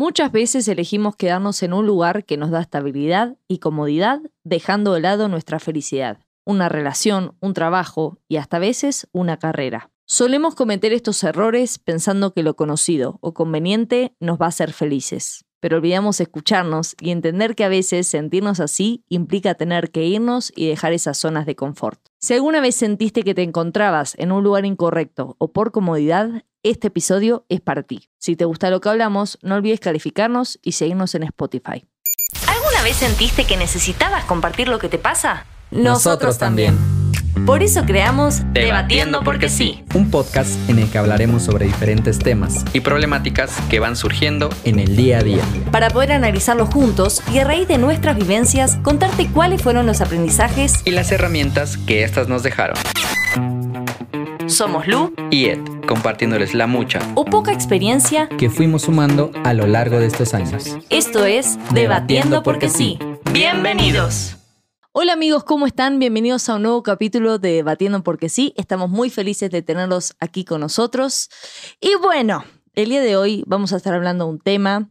Muchas veces elegimos quedarnos en un lugar que nos da estabilidad y comodidad, dejando de lado nuestra felicidad, una relación, un trabajo y hasta veces una carrera. Solemos cometer estos errores pensando que lo conocido o conveniente nos va a hacer felices, pero olvidamos escucharnos y entender que a veces sentirnos así implica tener que irnos y dejar esas zonas de confort. Si alguna vez sentiste que te encontrabas en un lugar incorrecto o por comodidad, este episodio es para ti. Si te gusta lo que hablamos, no olvides calificarnos y seguirnos en Spotify. ¿Alguna vez sentiste que necesitabas compartir lo que te pasa? Nosotros también. Por eso creamos Debatiendo porque sí. Un podcast en el que hablaremos sobre diferentes temas y problemáticas que van surgiendo en el día a día. Para poder analizarlos juntos y a raíz de nuestras vivencias contarte cuáles fueron los aprendizajes y las herramientas que éstas nos dejaron. Somos Lu y Ed, compartiéndoles la mucha o poca experiencia que fuimos sumando a lo largo de estos años. Esto es Debatiendo porque sí. Bienvenidos. Hola amigos, ¿cómo están? Bienvenidos a un nuevo capítulo de Debatiendo porque sí. Estamos muy felices de tenerlos aquí con nosotros. Y bueno, el día de hoy vamos a estar hablando de un tema,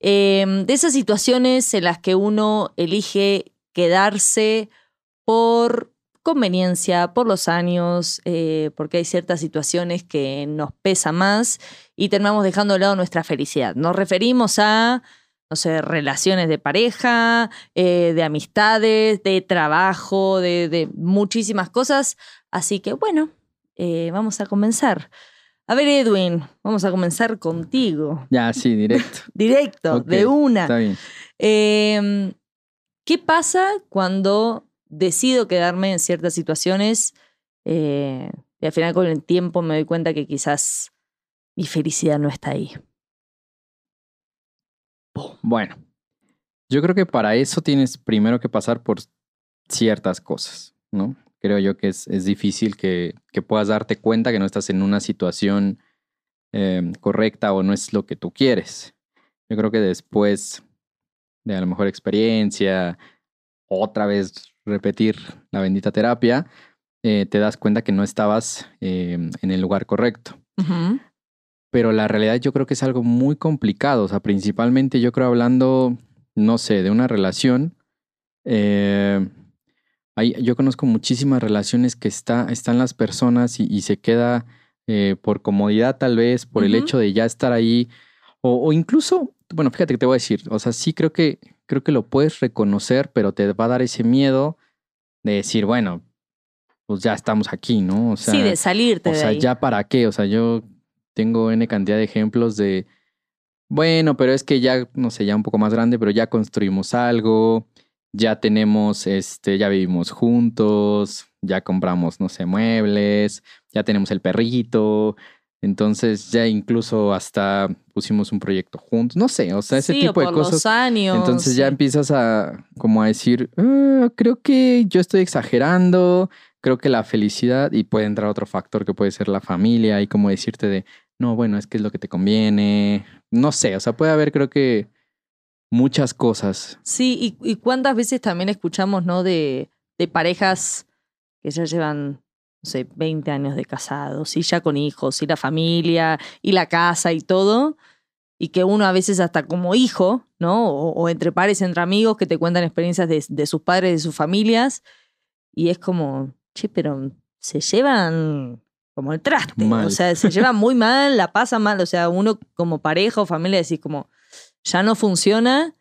em, de esas situaciones en las que uno elige quedarse por conveniencia, por los años, eh, porque hay ciertas situaciones que nos pesa más y terminamos dejando de lado nuestra felicidad. Nos referimos a, no sé, relaciones de pareja, eh, de amistades, de trabajo, de, muchísimas cosas. Así que bueno, eh, vamos a comenzar. A ver, Edwin, vamos a comenzar contigo. Ya, sí, directo. directo, de una. Está bien. Em, ¿Qué pasa cuando decido quedarme en ciertas situaciones eh, y al final con el tiempo me doy cuenta que quizás mi felicidad no está ahí. Bueno, yo creo que para eso tienes primero que pasar por ciertas cosas, ¿no? Creo yo que es, es difícil que, que, puedas darte cuenta que no estás en una situación eh, correcta o no es lo que tú quieres. Yo creo que después de a lo mejor experiencia, otra vez repetir la bendita terapia, eh, te das cuenta que no estabas em, en el lugar correcto. Pero la realidad yo creo que es algo muy complicado. O sea, principalmente yo creo hablando, no sé, de una relación. Eh, yo conozco muchísimas relaciones que está, están las personas y, se queda eh, por comodidad tal vez, por el hecho de ya estar ahí. O, o, incluso, bueno, fíjate que te voy a decir, o sea, sí creo que creo que lo puedes reconocer, pero te va a dar ese miedo de decir, bueno, pues ya estamos aquí, ¿no? O sea, sí, de salirte. O sea, ya para qué. O sea, yo tengo N cantidad de ejemplos de, bueno, pero es que ya, no sé, ya un poco más grande, pero ya construimos algo, ya tenemos, este, ya vivimos juntos, ya compramos, no sé, muebles, ya tenemos el perrito, entonces ya incluso hasta pusimos un proyecto juntos, no sé, o sea, ese tipo de cosas. Los años, Entonces ya empiezas a como a decir, ah, creo que yo estoy exagerando, creo que la felicidad y puede entrar otro factor que puede ser la familia y como decirte de, no, bueno, es que es lo que te conviene, no sé, o sea, puede haber creo que muchas cosas. Sí, y, y cuántas veces también escuchamos, ¿no? De, de parejas que ya llevan no sé, 20 años de casados y ya con hijos y la familia y la casa y todo. Y que uno a veces hasta como hijo, ¿no? O, entre pares, entre amigos que te cuentan experiencias de, de, sus padres, de sus familias. Y es como, che, pero se llevan como el traste. O sea, se llevan muy mal, la pasan mal. O sea, uno como pareja o familia decís como, ya no funciona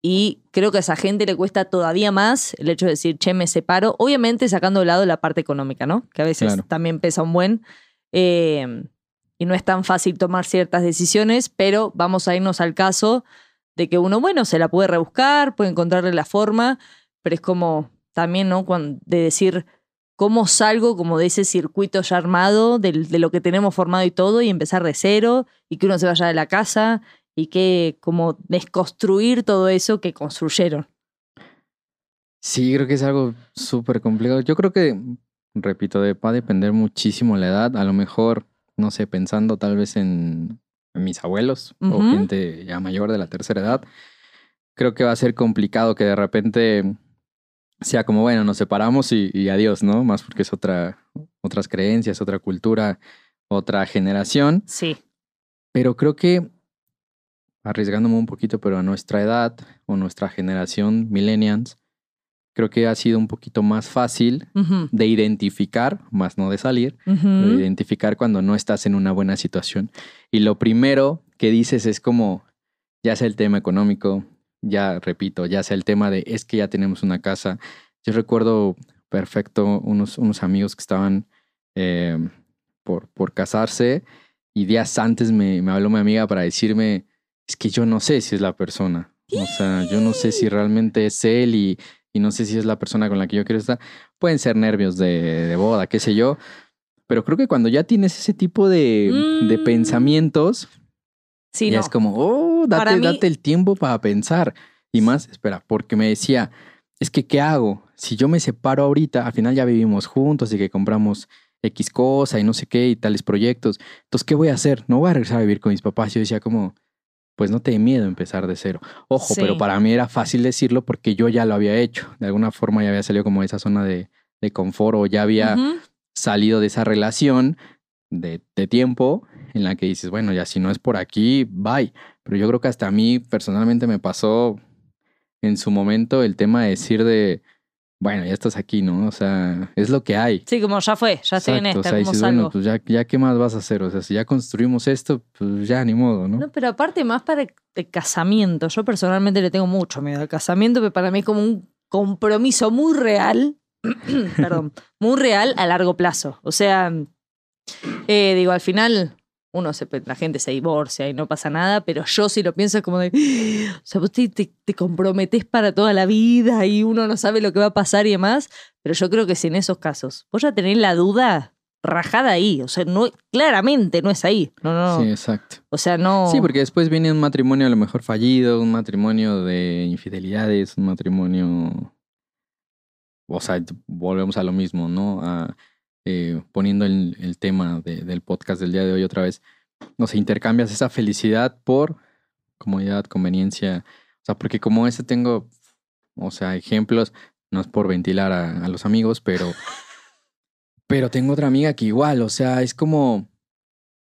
y creo que a esa gente le cuesta todavía más el hecho de decir, che, me separo. Obviamente sacando de lado la parte económica, ¿no? Que a veces también pesa un buen. Eh, y no es tan fácil tomar ciertas decisiones, pero vamos a irnos al caso de que uno, bueno, se la puede rebuscar, puede encontrarle la forma, pero es como también, ¿no? Cuando, de decir, ¿cómo salgo como de ese circuito ya armado, de, de lo que tenemos formado y todo, y empezar de cero, y que uno se vaya de la casa y que como desconstruir todo eso que construyeron. Sí, creo que es algo súper complicado. Yo creo que, repito, va a depender muchísimo la edad. A lo mejor, no sé, pensando tal vez en, mis abuelos o gente ya mayor de la tercera edad, creo que va a ser complicado que de repente sea como, bueno, nos separamos y, y adiós, ¿no? Más porque es otra, otras creencias, otra cultura, otra generación. Sí. Pero creo que arriesgándome un poquito, pero a nuestra edad o nuestra generación, millennials, creo que ha sido un poquito más fácil de identificar, más no de salir, de identificar cuando no estás en una buena situación. Y lo primero que dices es como, ya sea el tema económico, ya repito, ya sea el tema de es que ya tenemos una casa. Yo recuerdo perfecto unos, unos amigos que estaban eh, por, por casarse y días antes me, me habló mi amiga para decirme, es que yo no sé si es la persona. O sea, yo no sé si realmente es él y, y no sé si es la persona con la que yo quiero estar. Pueden ser nervios de, de boda, qué sé yo. Pero creo que cuando ya tienes ese tipo de, de Mm. pensamientos, Sí, ya no. es como, oh, date, mí- date el tiempo para pensar. Y más, espera, porque me decía, es que, ¿qué hago? Si yo me separo ahorita, al final ya vivimos juntos y que compramos X cosa y no sé qué y tales proyectos. Entonces, ¿qué voy a hacer? No voy a regresar a vivir con mis papás. Yo decía como, pues no te dé miedo empezar de cero. Ojo, Sí. pero para mí era fácil decirlo porque yo ya lo había hecho. De alguna forma ya había salido como de esa zona de, de confort o ya había Ujú. salido de esa relación de, de tiempo en la que dices, bueno, ya si no es por aquí, bye. Pero yo creo que hasta a mí personalmente me pasó en su momento el tema de decir de, bueno, ya estás aquí, ¿no? O sea, es lo que hay. Sí, como ya fue, ya estoy en esta, o sea, como dices, salgo. bueno, pues ya, ya qué más vas a hacer. O sea, si ya construimos esto, pues ya ni modo, ¿no? No, pero aparte más para el casamiento. Yo personalmente le tengo mucho miedo al casamiento, pero para mí es como un compromiso muy real, perdón, muy real a largo plazo. O sea, eh, digo, al final uno se, la gente se divorcia y no pasa nada, pero yo si lo pienso es como de, o sea, vos te, te, te comprometés para toda la vida y uno no sabe lo que va a pasar y demás, pero yo creo que si en esos casos vos ya tenés la duda rajada ahí, o sea, no, claramente no es ahí. No, no, Sí, exacto. o sea, no. Sí, porque después viene un matrimonio a lo mejor fallido, un matrimonio de infidelidades, un matrimonio... O sea, volvemos a lo mismo, ¿no? A, eh, poniendo el, el tema de- del podcast del día de hoy otra vez. O sea, intercambias esa felicidad por comodidad, conveniencia. O sea, porque como ese tengo, o sea, ejemplos, no es por ventilar a, a los amigos, pero... Pero tengo otra amiga que igual, o sea, es como...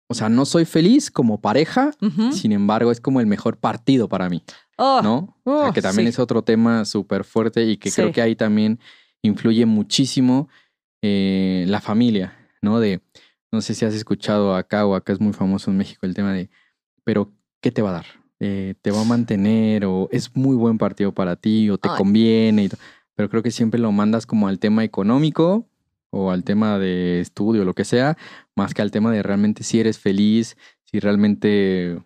O sea, no soy feliz como pareja, sin embargo, es como el mejor partido para mí, Oh, ¿no? O sea, oh, que también sí. es otro tema súper fuerte y que Sí. creo que ahí también influye muchísimo eh, la familia, ¿no? De, no sé si has escuchado acá o acá es muy famoso en México el tema de, pero ¿qué te va a dar? Eh, ¿Te va a mantener o es muy buen partido para ti o te Ay. conviene? y pero creo que siempre lo mandas como al tema económico o al tema de estudio, lo que sea, más que al tema de realmente si eres feliz, si realmente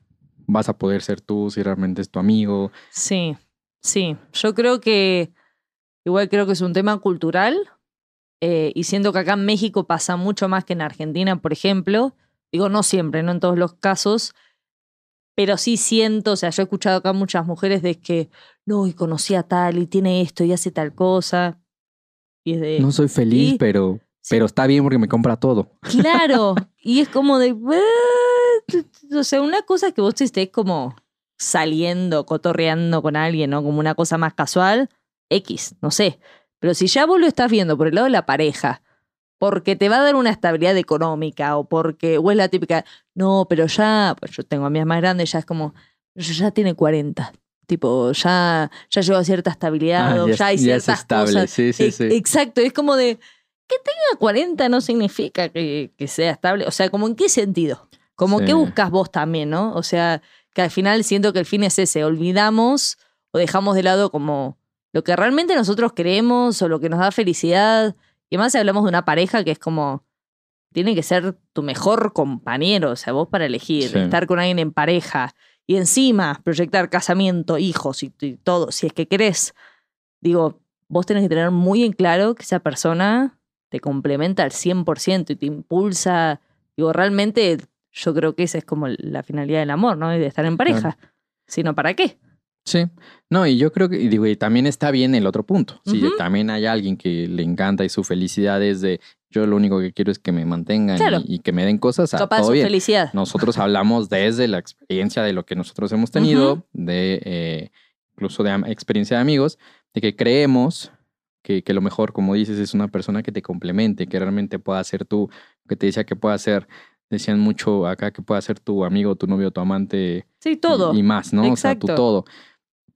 vas a poder ser tú, si realmente es tu amigo. Sí, sí. Yo creo que, igual creo que es un tema cultural eh, y siento que acá en México pasa mucho más que en Argentina, por ejemplo. Digo, no siempre, no en todos los casos, pero sí siento, o sea, yo he escuchado acá muchas mujeres de que, no, y conocí a tal y tiene esto y hace tal cosa. Y es de, No soy feliz, sí. pero, Sí. pero está bien porque me compra todo. Claro, y es como de, o sea, una cosa que vos estés como saliendo, cotorreando con alguien, ¿no? Como una cosa más casual, X, no sé. Pero si ya vos lo estás viendo por el lado de la pareja, porque te va a dar una estabilidad económica o porque, o es la típica, no, pero ya, pues yo tengo amigas más grandes, ya es como, "Pero ya tiene 40. Tipo, ya, ya llegó a cierta estabilidad, Ah, o ya, ya hay es- ya es ciertas estable, cosas. sí, sí, Ex- sí. Exacto, es como de que tenga 40 no significa que, que sea estable. O sea, como en qué sentido? Como qué buscas vos también, ¿no? O sea, que al final siento que el fin es ese, olvidamos o dejamos de lado como lo que realmente nosotros queremos o lo que nos da felicidad. Y más si hablamos de una pareja que es como, tiene que ser tu mejor compañero, o sea, vos para elegir, Sí. estar con alguien en pareja y encima proyectar casamiento, hijos y, y todo, si es que querés. Digo, vos tenés que tener muy en claro que esa persona te complementa al 100% y te impulsa. Digo, realmente yo creo que esa es como la finalidad del amor, ¿no? Y de estar en pareja. Sino, ¿para qué? Sí. No, y yo creo que, y digo, y también está bien el otro punto. Si también hay alguien que le encanta y su felicidad es de yo lo único que quiero es que me mantengan Claro. y, y que me den cosas, ah, Capaz todo su bien. felicidad. Nosotros hablamos desde la experiencia de lo que nosotros hemos tenido, de eh, incluso de experiencia de amigos, de que creemos que, que lo mejor, como dices, es una persona que te complemente, que realmente pueda ser tú, que te decía que pueda ser decían mucho acá que pueda ser tu amigo, tu novio, tu amante. Sí, todo. Y, y más, ¿no? O sea, Exacto. tú todo.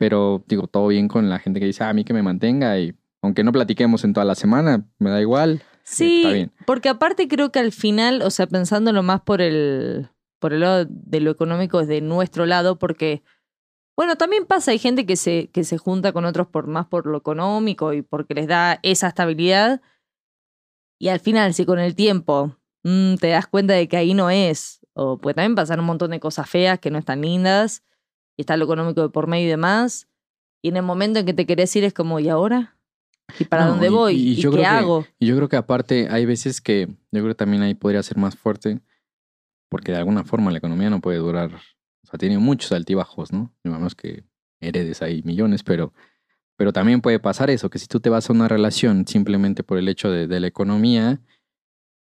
Pero digo, todo bien con la gente que dice, "Ah, a mí que me mantenga y aunque no platiquemos en toda la semana, me da igual. Sí, está bien. porque aparte creo que al final, o sea, pensándolo más por el, por el lado de lo económico desde nuestro lado, porque, bueno, también pasa, hay gente que se, que se junta con otros por más por lo económico y porque les da esa estabilidad. Y al final, si con el tiempo mm, te das cuenta de que ahí no es, o pues también pasan un montón de cosas feas que no están lindas, y está lo económico de por medio y demás, y en el momento en que te querés ir es como, ¿y ahora? ¿Y para No, dónde y- voy? y ¿Y, yo qué que- hago? Y yo creo que aparte hay veces que yo creo que también ahí podría ser más fuerte porque de alguna forma la economía no puede durar, o sea, tiene muchos altibajos, ¿no? Digamos que heredes ahí millones, pero, pero también puede pasar eso, que si tú te vas a una relación simplemente por el hecho de, de la economía,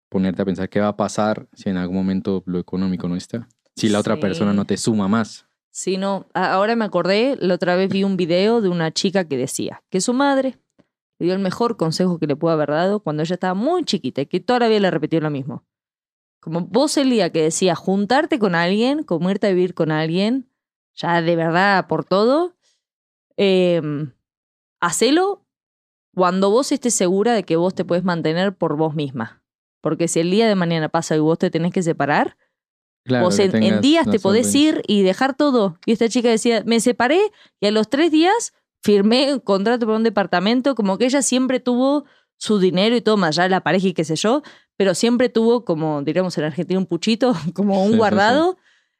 ponerte a pensar qué va a pasar si en algún momento lo económico no está. Si la otra Sí. persona no te suma más. Sí, no. a- Ahora me acordé, la otra vez vi un video de una chica que decía que su madre le dio el mejor consejo que le pudo haber dado cuando ella estaba muy chiquita y que toda le repitió lo mismo. Como vos el día que decía juntarte con alguien, como irte a vivir con alguien, ya de verdad por todo, eh, hacelo cuando vos estés segura de que vos te puedes mantener por vos misma. Porque si el día de mañana pasa y vos te tenés que separar, Claro, en, días te podés ir y dejar todo. Y esta chica decía, me separé y a los tres días firmé un contrato por un departamento, como que ella siempre tuvo su dinero y todo, más allá de la pareja y qué sé yo, pero siempre tuvo, como diríamos en Argentina, un puchito, como Sí, un sí, sí. guardado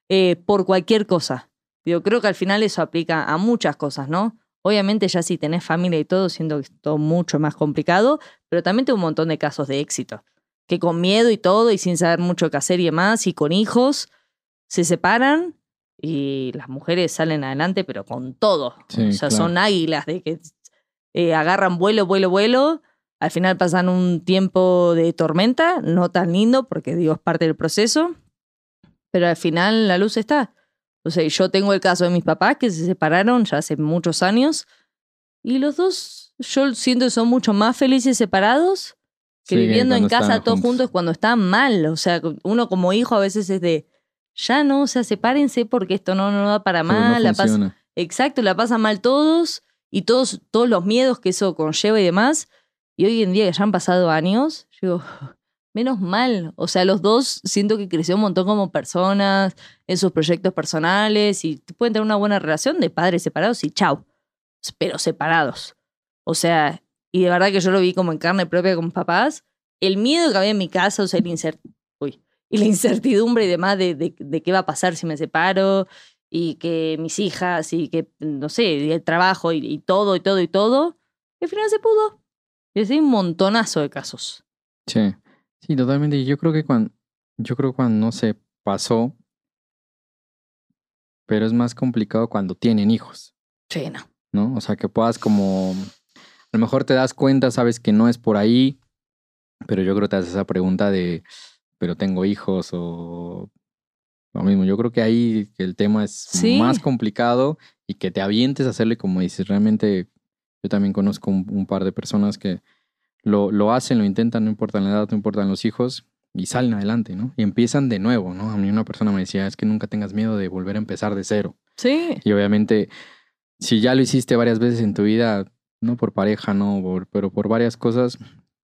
eh, por cualquier cosa. Yo creo que al final eso aplica a muchas cosas, ¿no? Obviamente ya si tenés familia y todo, siento que es todo mucho más complicado, pero también tengo un montón de casos de éxito, que con miedo y todo y sin saber mucho qué hacer y demás, y con hijos, se separan y las mujeres salen adelante, pero con todo. Sí, o sea, claro. son águilas de que eh, agarran vuelo, vuelo, vuelo. Al final pasan un tiempo de tormenta, no tan lindo, porque digo, es parte del proceso. Pero al final la luz está. O sea, yo tengo el caso de mis papás que se separaron ya hace muchos años. Y los dos, yo siento que son mucho más felices separados que Sí, viviendo en casa todos juntos. juntos cuando están mal. O sea, uno como hijo a veces es de, ya no, o sea, sepárense porque esto no, no da para Sí, no mal. la pasa, exacto, la pasan mal todos y todos, todos los miedos que eso conlleva y demás. Y hoy en día que ya han pasado años, yo digo, menos mal. O sea, los dos siento que creció un montón como personas en sus proyectos personales y pueden tener una buena relación de padres separados y chau. Pero separados. O sea, y de verdad que yo lo vi como en carne propia con mis papás. El miedo que había en mi casa, o sea, el incert Uy. y la incertidumbre y demás de, de, de qué va a pasar si me separo y que mis hijas y que, no sé, y el trabajo y, y todo y todo y todo. Y al final se pudo. Y así un montonazo de casos. Sí, sí, totalmente. Yo creo que cuando, yo creo cuando no se pasó, pero es más complicado cuando tienen hijos, Sí, no. ¿no? O sea, que puedas como, a lo mejor te das cuenta, sabes que no es por ahí, pero yo creo que te haces esa pregunta de, pero tengo hijos o lo mismo. Yo creo que ahí el tema es Sí. más complicado y que te avientes a hacerle como dices, realmente yo también conozco un, un par de personas que lo, lo hacen, lo intentan, no importa la edad, no importan los hijos, y salen adelante, ¿no? Y empiezan de nuevo, ¿no? A mí una persona me decía, es que nunca tengas miedo de volver a empezar de cero. Sí. Y obviamente, si ya lo hiciste varias veces en tu vida, no por pareja, no, por- pero por varias cosas,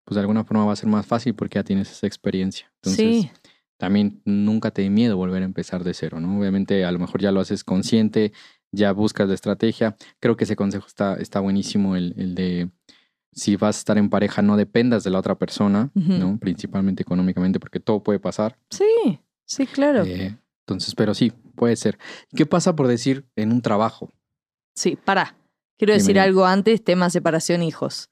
pues de alguna forma va a ser más fácil porque ya tienes esa experiencia. Entonces, sí. también nunca te dé miedo volver a empezar de cero, ¿no? Obviamente, a lo mejor ya lo haces consciente, ya buscas la estrategia. Creo que ese consejo está, está buenísimo, el, el de si vas a estar en pareja, no dependas de la otra persona. ¿no? Principalmente económicamente, porque todo puede pasar. Sí. Sí, claro. Eh, entonces, pero sí, puede ser. ¿Qué pasa por decir en un trabajo? Sí, pará. Quiero decir algo antes, tema separación hijos.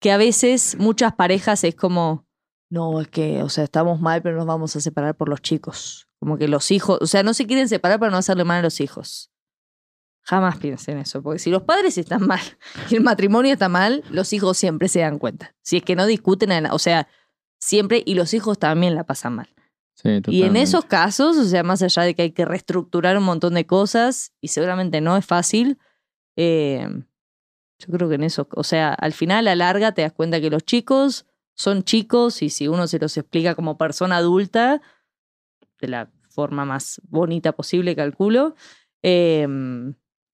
Que a veces muchas parejas es como, no, es que, o sea, estamos mal, pero nos vamos a separar por los chicos. Como que los hijos, o sea, no se quieren separar para no hacerle mal a los hijos. Jamás piensen eso, porque si los padres están mal y el matrimonio está mal, los hijos siempre se dan cuenta. Si es que no discuten, en- o sea, siempre, y los hijos también la pasan mal. Sí, Y en esos casos, o sea, más allá de que hay que reestructurar un montón de cosas y seguramente no es fácil, eh, yo creo que en eso, o sea, al final, a la larga, te das cuenta que los chicos son chicos y si uno se los explica como persona adulta, de la forma más bonita posible, calculo. Eh,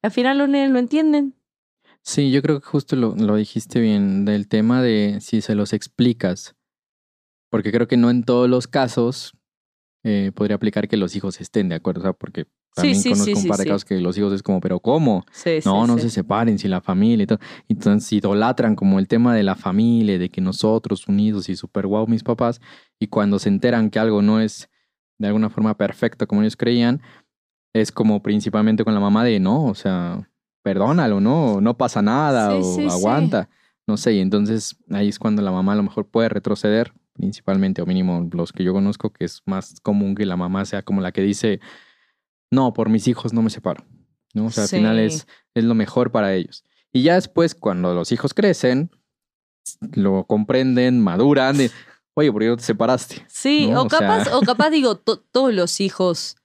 al final los nenes lo entienden. Sí, yo creo que justo lo, lo dijiste bien, del tema de si se los explicas. Porque creo que no en todos los casos eh, podría aplicar que los hijos estén de acuerdo, o sea, porque también sí, conozco sí, un sí, par de sí. casos que los hijos es como, pero ¿cómo? Sí, No, sí, no sí. se separen, si la familia y todo. Entonces idolatran como el tema de la familia, de que nosotros unidos y super guau mis papás, y cuando se enteran que algo no es de alguna forma perfecto como ellos creían, es como principalmente con la mamá de no, o sea, perdónalo, no, no pasa nada, Sí, o sí, sí. aguanta. No sé, y entonces ahí es cuando la mamá a lo mejor puede retroceder, principalmente, o mínimo los que yo conozco, que es más común que la mamá sea como la que dice, no, por mis hijos no me separo. ¿no? O sea, Sí. al final es, es lo mejor para ellos. Y ya después, cuando los hijos crecen, lo comprenden, maduran, de, oye, ¿por qué no te separaste? Sí, ¿no? o O sea- capaz, o capaz digo, to- todos los hijos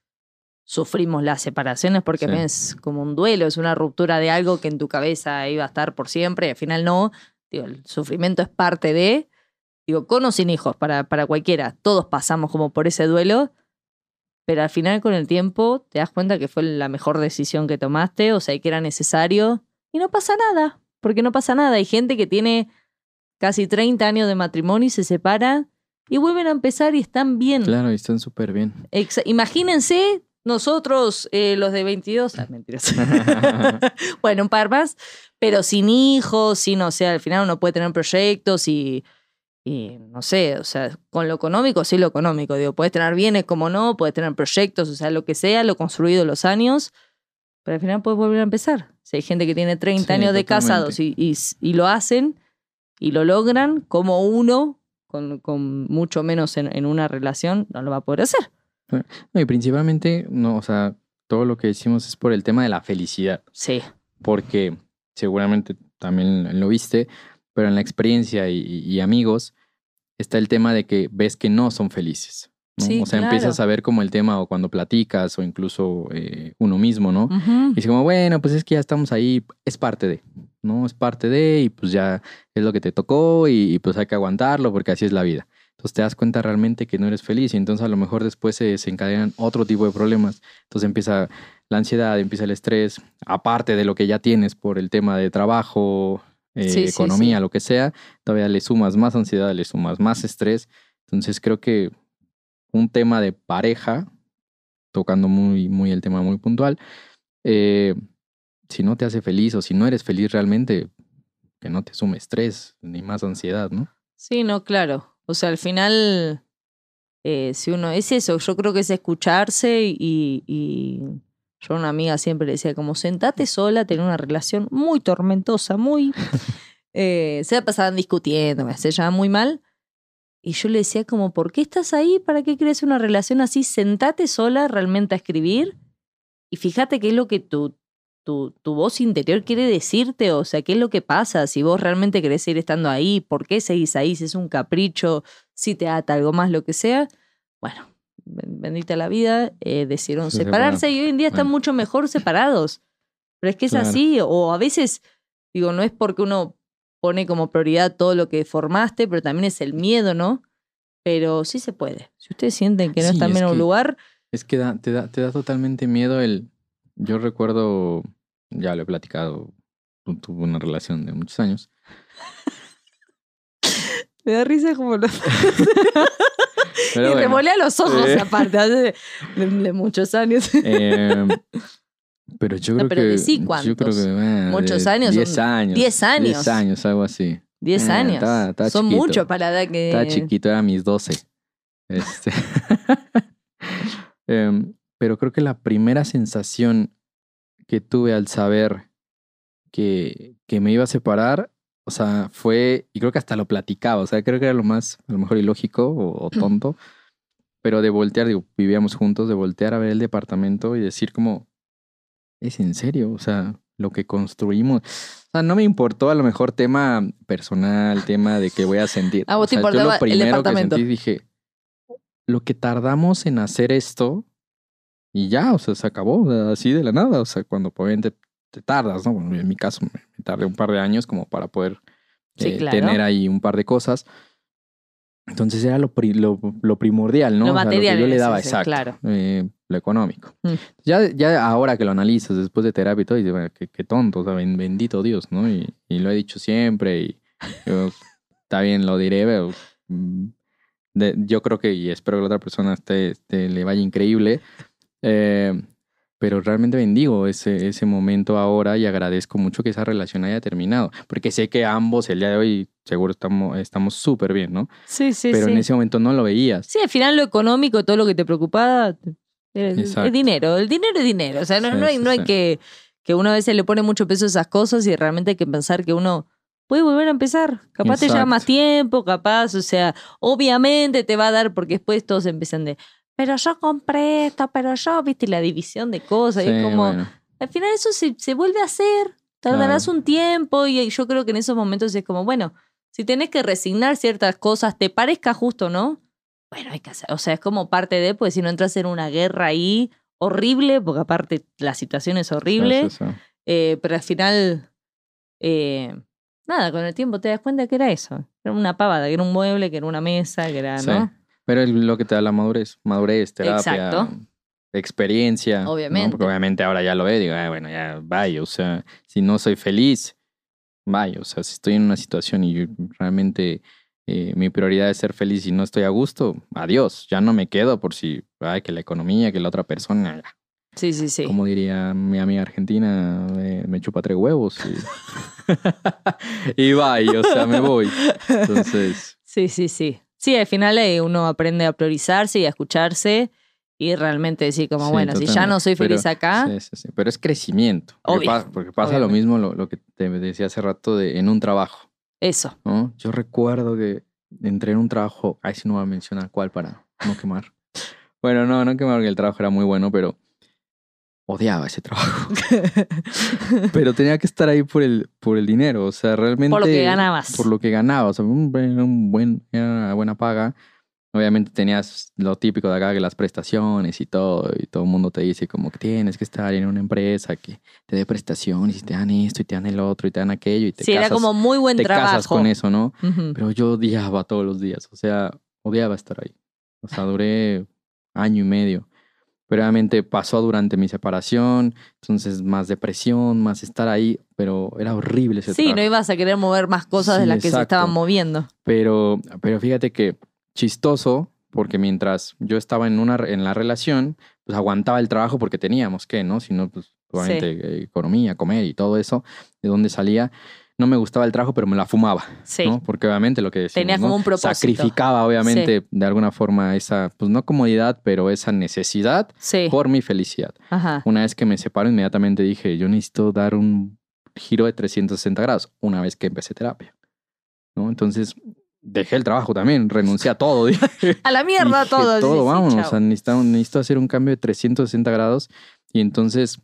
sufrimos las separaciones porque Sí. es como un duelo, es una ruptura de algo que en tu cabeza iba a estar por siempre y al final no. Digo, el sufrimiento es parte de, digo, con o sin hijos, para, para cualquiera, todos pasamos como por ese duelo, pero al final con el tiempo te das cuenta que fue la mejor decisión que tomaste, o sea, que era necesario, y no pasa nada, porque no pasa nada. Hay gente que tiene casi 30 años de matrimonio y se separa y vuelven a empezar y están bien. Claro, y están súper bien. Exa- Imagínense nosotros, eh, los de 22, ah, mentiras. bueno, un par más, pero sin hijos, sin, o sea, al final uno puede tener proyectos y, y no sé, o sea, con lo económico, sí lo económico, digo, puedes tener bienes como no, puedes tener proyectos, o sea, lo que sea, lo construido los años, pero al final puedes volver a empezar. Si hay gente que tiene 30 Sí, años de casados y, y, y lo hacen y lo logran, como uno, con, con mucho menos en, en una relación, no lo va a poder hacer. No, y principalmente, no, o sea, todo lo que decimos es por el tema de la felicidad. Sí. porque seguramente también lo viste, pero en la experiencia y, y amigos está el tema de que ves que no son felices. ¿no? Sí, o sea, claro. empiezas a ver como el tema o cuando platicas o incluso eh, uno mismo, ¿no? Y es como, bueno, pues es que ya estamos ahí, es parte de, ¿no? Es parte de y pues ya es lo que te tocó y, y, pues hay que aguantarlo porque así es la vida. Entonces te das cuenta realmente que no eres feliz y entonces a lo mejor después se desencadenan otro tipo de problemas. Entonces empieza la ansiedad, empieza el estrés, aparte de lo que ya tienes por el tema de trabajo, eh, Sí, sí, economía, sí. lo que sea, todavía le sumas más ansiedad, le sumas más estrés. Entonces creo que un tema de pareja, tocando muy, muy el tema muy puntual, eh, si no te hace feliz o si no eres feliz realmente, que no te sume estrés ni más ansiedad, ¿no? Sí, no, claro. O sea, al final, eh, si uno es eso, yo creo que es escucharse y, y yo a una amiga siempre le decía, como sentate sola, tener una relación muy tormentosa, muy... eh, se la pasaban discutiendo, me se llevaban muy mal. Y yo le decía como, ¿por qué estás ahí? ¿Para qué quieres una relación así? Sentate sola realmente a escribir y fíjate qué es lo que tu, tu, tu voz interior quiere decirte, o sea, qué es lo que pasa, si vos realmente querés seguir estando ahí, por qué seguís ahí, si es un capricho, si te ata algo más, lo que sea. Bueno, bendita la vida, eh, decidieron Se separarse separaron. y hoy en día están Bueno. mucho mejor separados. Pero es que es Claro. así, o a veces, digo, no es porque uno pone como prioridad todo lo que formaste, pero también es el miedo, ¿no? Pero sí se puede. Si ustedes sienten que no Sí, están es en un que- lugar, Es que da, te, da, te da totalmente miedo el... Yo recuerdo, ya lo he platicado, tu- tuve una relación de muchos años. me da risa como lo... Y te bueno, volea los ojos, Eh. aparte, hace de, muchos años. eh, pero yo No, creo pero que... decí Yo creo cuántos. que... Muchos de años, 10 son años. 10 años. 10 años, algo así. 10 Eh, años. estaba- estaba Son muchos para la edad que... Estaba chiquito, era mis 12. Este. Em, pero creo que la primera sensación que tuve al saber que, que me iba a separar, o sea, fue, y creo que hasta lo platicaba, o sea, creo que era lo más, a lo mejor ilógico o, o tonto, pero de voltear, digo, vivíamos juntos, de voltear a ver el departamento y decir como, es en serio, o sea, lo que construimos. O sea, no me importó a lo mejor tema personal, tema de que voy a sentir. A vos O te sea, yo importaba lo el primero que departamento. sentí dije, lo que tardamos en hacer esto y ya, o sea, se acabó así de la nada. O sea, cuando obviamente te tardas, ¿no? Bueno, en mi caso me tardé un par de años como para poder Sí, eh, claro. tener ahí un par de cosas. Entonces era lo, pri- lo, lo primordial, ¿no? Lo O sea, material que yo le daba, exacto. claro. eh, lo económico. Mm. Ya, ya ahora que lo analizas después de terapia y todo, dices, bueno, qué, qué tonto, o sea, ben- bendito Dios, ¿no? Y, y lo he dicho siempre y yo, está bien, lo diré, pero mm, de- yo creo que, y espero que la otra persona esté, esté- le vaya increíble, eh, pero realmente bendigo ese, ese momento ahora y agradezco mucho que esa relación haya terminado, porque sé que ambos el día de hoy seguro estamos estamos súper bien, ¿no? Sí, sí, pero sí. en ese momento no lo veías. Sí, al final lo económico, todo lo que te preocupaba, es, es Exacto. dinero. El dinero es dinero. O sea, no, Sí, no hay, sí, no hay sí. que, que uno a veces le pone mucho peso a esas cosas y realmente hay que pensar que uno puede volver a empezar. Capaz te lleva Exacto. más tiempo, capaz, o sea, obviamente te va a dar porque después todos empiezan de, pero yo compré esto, pero yo, viste, la división de cosas. y es como, bueno. al final eso se, se vuelve a hacer. Tardarás Claro. un tiempo y yo creo que en esos momentos es como, bueno, si tenés que resignar ciertas cosas, te parezca justo, ¿no? Bueno, hay que hacer. O sea, es como parte de, pues si no entras en una guerra ahí horrible, porque aparte la situación es horrible, Sí, sí, sí. eh, pero al final, eh, nada, con el tiempo te das cuenta que era eso. Era una pavada, que era un mueble, que era una mesa, que era, Sí. ¿no? Pero es lo que te da la madurez, madurez, terapia, Exacto. experiencia. ¿no? Obviamente. Porque obviamente ahora ya lo ve, digo, "Ah, bueno, ya vaya, o sea, si no soy feliz, vaya, o sea, si estoy en una situación y yo realmente eh, mi prioridad es ser feliz y no estoy a gusto, adiós, ya no me quedo por si, ay, que la economía, que la otra persona. Sí, sí, sí. como diría mi amiga argentina, eh, me chupa tres huevos y, y vaya, o sea, me voy. Entonces, Sí, sí, sí. Sí, al final eh, uno aprende a priorizarse y a escucharse y realmente decir como, Sí, bueno, si ya no soy feliz Pero- acá, Sí, sí, sí. Pero es crecimiento. Porque, Obvio, porque pasa lo mismo lo, lo que te decía hace rato de en un trabajo, eso. ¿no? Yo recuerdo que entré en un trabajo, ay, si no voy a mencionar cuál para no quemar. bueno, no, no quemar porque el trabajo era muy bueno, pero odiaba ese trabajo. pero tenía que estar ahí por el, por el dinero, o sea, realmente... Por lo que ganabas. Por lo que ganaba, o sea, un, buen- un buen, era una buena paga. Obviamente tenías lo típico de acá, que las prestaciones y todo, y todo el mundo te dice como que tienes que estar en una empresa que te dé prestaciones y te dan esto y te dan el otro y te dan aquello y te sí, casas, era como muy buen te trabajo. casas con eso, ¿no? Ujú. Pero yo odiaba todos los días, o sea, odiaba estar ahí. O sea, duré año y medio. Pero obviamente pasó durante mi separación, entonces más depresión, más estar ahí, pero era horrible ese Sí, trabajo. no ibas a querer mover más cosas de Sí, las que se exacto. estaban moviendo. Pero, pero fíjate que chistoso, porque mientras yo estaba en, una, en la relación, pues aguantaba el trabajo porque teníamos que, ¿no? Si no, pues obviamente eh, economía, comer y todo eso, de dónde salía. No me gustaba el trabajo, pero me la fumaba, Sí. ¿no? Porque obviamente lo que decíamos, Tenías ¿no? como un propósito. Sacrificaba, obviamente, de alguna forma esa, pues no comodidad, pero esa necesidad Sí. por mi felicidad. Ajá. Una vez que me separo, inmediatamente dije, yo necesito dar un giro de 360 grados, una vez que empecé terapia. ¿no? Entonces, dejé el trabajo también, renuncié a todo. A la mierda dije, todo. sí, todo, sí, vámonos. chao. o sea, necesito, necesito hacer un cambio de 360 grados. Y entonces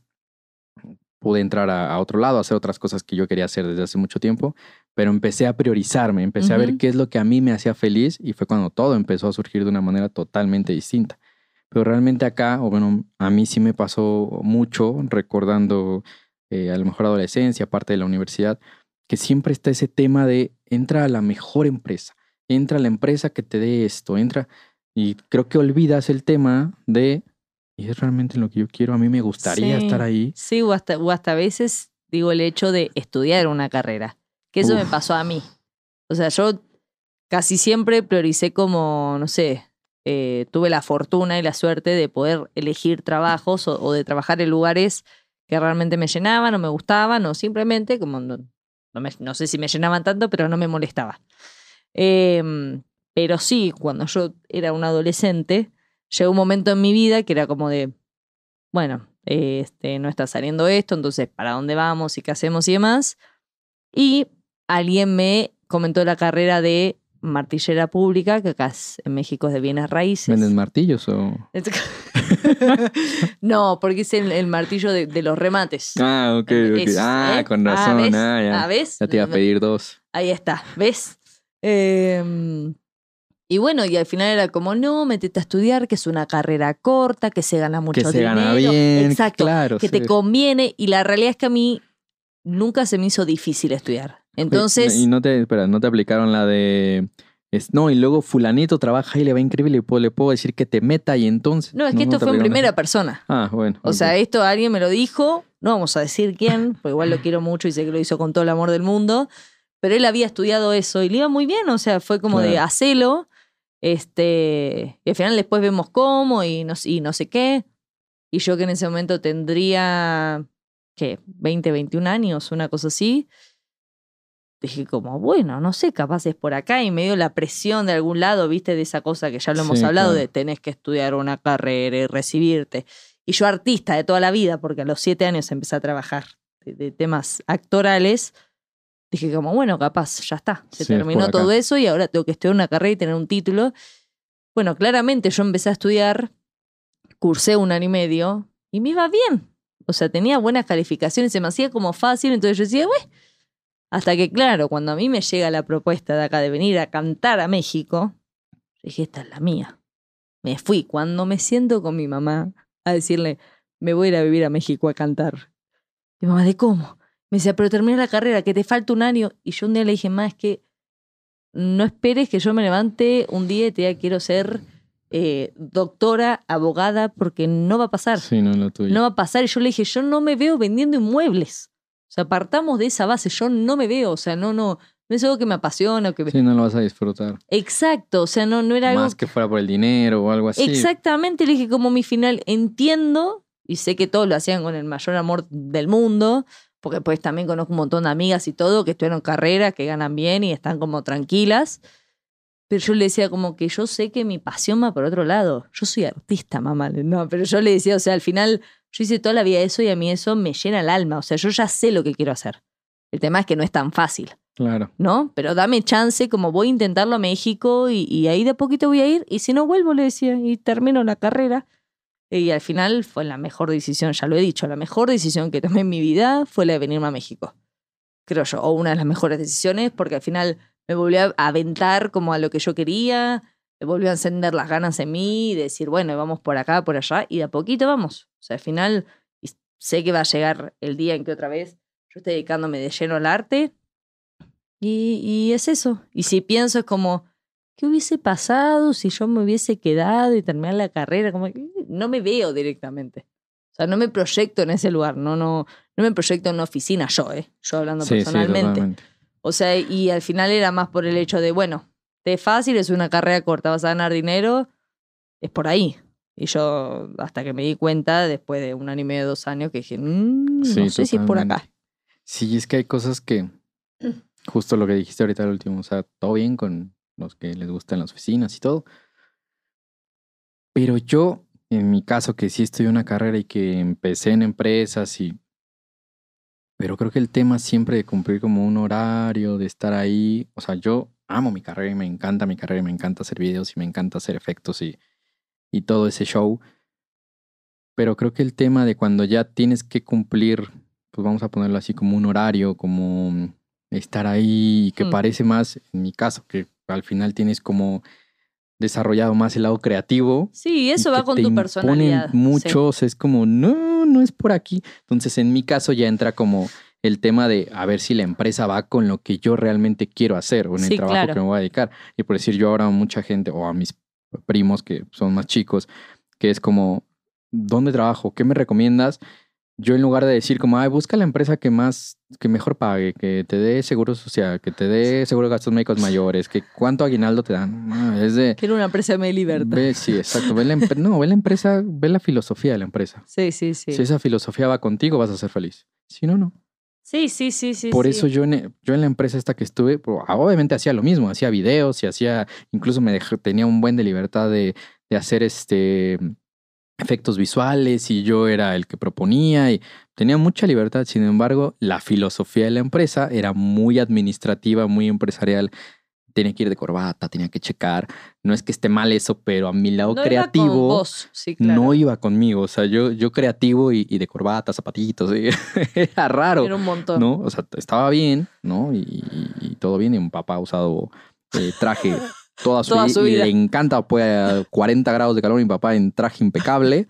pude entrar a, a otro lado, a hacer otras cosas que yo quería hacer desde hace mucho tiempo, pero empecé a priorizarme, empecé a ver qué es lo que a mí me hacía feliz y fue cuando todo empezó a surgir de una manera totalmente distinta. Pero realmente acá, o bueno, a mí sí me pasó mucho recordando eh, a lo mejor adolescencia, parte de la universidad, que siempre está ese tema de entra a la mejor empresa, entra a la empresa que te dé esto, entra y creo que olvidas el tema de y es realmente lo que yo quiero, a mí me gustaría Sí. estar ahí. Sí, o hasta, o hasta a veces digo el hecho de estudiar una carrera. Que eso me pasó a mí. O sea, yo casi siempre prioricé como, no sé, eh, tuve la fortuna y la suerte de poder elegir trabajos o, o de trabajar en lugares que realmente me llenaban o me gustaban o simplemente como no, no, me- no sé si me llenaban tanto, pero no me molestaba. Em, pero sí, cuando yo era un adolescente, llegó un momento en mi vida que era como de, bueno, eh, este, no está saliendo esto, entonces, ¿para dónde vamos y qué hacemos y demás? Y alguien me comentó la carrera de martillera pública, que acá en México es de bienes raíces. ¿Venden martillos o...? no, porque es el, el martillo de, de los remates. Ah, ok, Ah, ¿eh? con Ah, razón. ¿ves? Ah, ya. Ah, ¿ves? Ya te iba a pedir dos. Ahí está, ¿ves? Em, y bueno, y al final era como, no, metete a estudiar, que es una carrera corta, que se gana mucho Que se dinero. gana bien, Exacto, claro. que te conviene. Y la realidad es que a mí nunca se me hizo difícil estudiar. Entonces, Y no te, espera, ¿no te aplicaron la de Es, no, y luego fulanito trabaja y le va increíble, le puedo, le puedo decir que te meta y entonces... No, es que esto fue en primera persona. Ah, bueno. O sea, esto alguien me lo dijo, no vamos a decir quién, porque igual lo quiero mucho y sé que lo hizo con todo el amor del mundo, pero él había estudiado eso y le iba muy bien, o sea, fue como de hacelo, este, y al final después vemos cómo y no, y no sé qué, y yo que en ese momento tendría, ¿qué? 20, 21 años, una cosa así, dije como, bueno, no sé, capaz es por acá y me dio la presión de algún lado, viste, de esa cosa que ya lo hemos Sí, hablado, claro. de tenés que estudiar una carrera y recibirte. Y yo artista de toda la vida, porque a los siete años empecé a trabajar de, de temas actorales, dije como, bueno, capaz, ya está, se Sí, terminó todo eso y ahora tengo que estudiar una carrera y tener un título. Bueno, claramente yo empecé a estudiar, cursé un año y medio y me iba bien. O sea, tenía buenas calificaciones, se me hacía como fácil, entonces yo decía, güey. Hasta que, claro, cuando a mí me llega la propuesta de acá de venir a cantar a México, dije, esta es la mía. Me fui. Cuando me siento con mi mamá a decirle, me voy a ir a vivir a México a cantar. Mi mamá, ¿de cómo? Me decía, pero termina la carrera, que te falta un año. Y yo un día le dije, más es que no esperes que yo me levante un día y te diga, quiero ser eh, doctora, abogada, porque no va a pasar. Sí, no lo tuyo. No va a pasar. Y yo le dije, yo no me veo vendiendo inmuebles. O sea, partamos de esa base. Yo no me veo. O sea, no, no, no es algo que me apasiona. o Que... Sí, no lo vas a disfrutar. Exacto. O sea, no, no era algo. Más que fuera por el dinero o algo así. Exactamente. Le dije, como mi final, entiendo. Y sé que todos lo hacían con el mayor amor del mundo. Porque pues también conozco un montón de amigas y todo que estudiaron carrera, que ganan bien y están como tranquilas. Pero yo le decía como que yo sé que mi pasión va por otro lado. Yo soy artista, mamá. No, pero yo le decía, o sea, al final yo hice toda la vida eso y a mí eso me llena el alma. O sea, yo ya sé lo que quiero hacer. El tema es que no es tan fácil, Claro. ¿no? Pero dame chance, como voy a intentarlo a México y, y ahí de a poquito voy a ir. Y si no vuelvo, le decía, y termino la carrera. Y al final fue la mejor decisión, ya lo he dicho, la mejor decisión que tomé en mi vida fue la de venirme a México. Creo yo, o una de las mejores decisiones, porque al final me volvió a aventar como a lo que yo quería, me volvió a encender las ganas en mí, y decir, bueno, vamos por acá, por allá, y de a poquito vamos. O sea, al final sé que va a llegar el día en que otra vez yo esté dedicándome de lleno al arte, y, y es eso. Y si pienso es como, ¿qué hubiese pasado si yo me hubiese quedado y terminado la carrera? Como no me veo directamente. O sea, no me proyecto en ese lugar, no, no, no me proyecto en una oficina yo, ¿eh? Yo hablando Sí, sí, personalmente. totalmente. O sea, y al final era más por el hecho de, bueno, te es fácil, es una carrera corta, vas a ganar dinero, es por ahí. Y yo, hasta que me di cuenta, después de un año y medio, dos años, que dije, "Mm, Sí, no sé si es por acá. totalmente. Sí, es que hay cosas que, justo lo que dijiste ahorita al último, o sea, todo bien con los que les gustan las oficinas y todo. Pero yo, en mi caso, que sí estudié una carrera y que empecé en empresas y... Pero creo que el tema siempre de cumplir como un horario, de estar ahí, o sea, yo amo mi carrera y me encanta mi carrera y me encanta hacer videos y me encanta hacer efectos y, y todo ese show. Pero creo que el tema de cuando ya tienes que cumplir, pues vamos a ponerlo así como un horario, como estar ahí y que Mm. parece más, en mi caso, que al final tienes como desarrollado más el lado creativo. Sí, eso va con tu personalidad. sí. Muchos es como, no, no es por aquí. Entonces, en mi caso ya entra como el tema de a ver si la empresa va con lo que yo realmente quiero hacer o en Sí, el trabajo claro. que me voy a dedicar. Y por decir yo ahora a mucha gente o a mis primos que son más chicos, que es como, ¿dónde trabajo? ¿Qué me recomiendas? Yo en lugar de decir como, ay, busca la empresa que más, que mejor pague, que te dé seguro social, que te dé seguro de gastos médicos mayores, que cuánto aguinaldo te dan. No, es de, Quiero una empresa de libertad. Ve, sí, exacto. Ve la, no, ve la empresa, ve la filosofía de la empresa. Sí, sí, sí. Si esa filosofía va contigo, vas a ser feliz. Si no, no. Sí, sí, sí, sí. Por sí. eso yo en, yo en la empresa esta que estuve, ah, obviamente hacía lo mismo, hacía videos y hacía, incluso me dej- tenía un buen de libertad de, de hacer este efectos visuales y yo era el que proponía y tenía mucha libertad. Sin embargo, la filosofía de la empresa era muy administrativa, muy empresarial. Tenía que ir de corbata, tenía que checar. No es que esté mal eso, pero a mi lado No iba con creativo vos, sí, claro. no iba conmigo. O sea, yo, yo creativo y, y de corbata, zapatitos, ¿sí? era raro. Era un montón. ¿no? O sea, estaba bien, ¿no? Y, y- y todo bien. Y un papá ha usado eh, traje toda su, Toda su y vida. le encanta, pues, a 40 grados de calor, mi papá en traje impecable,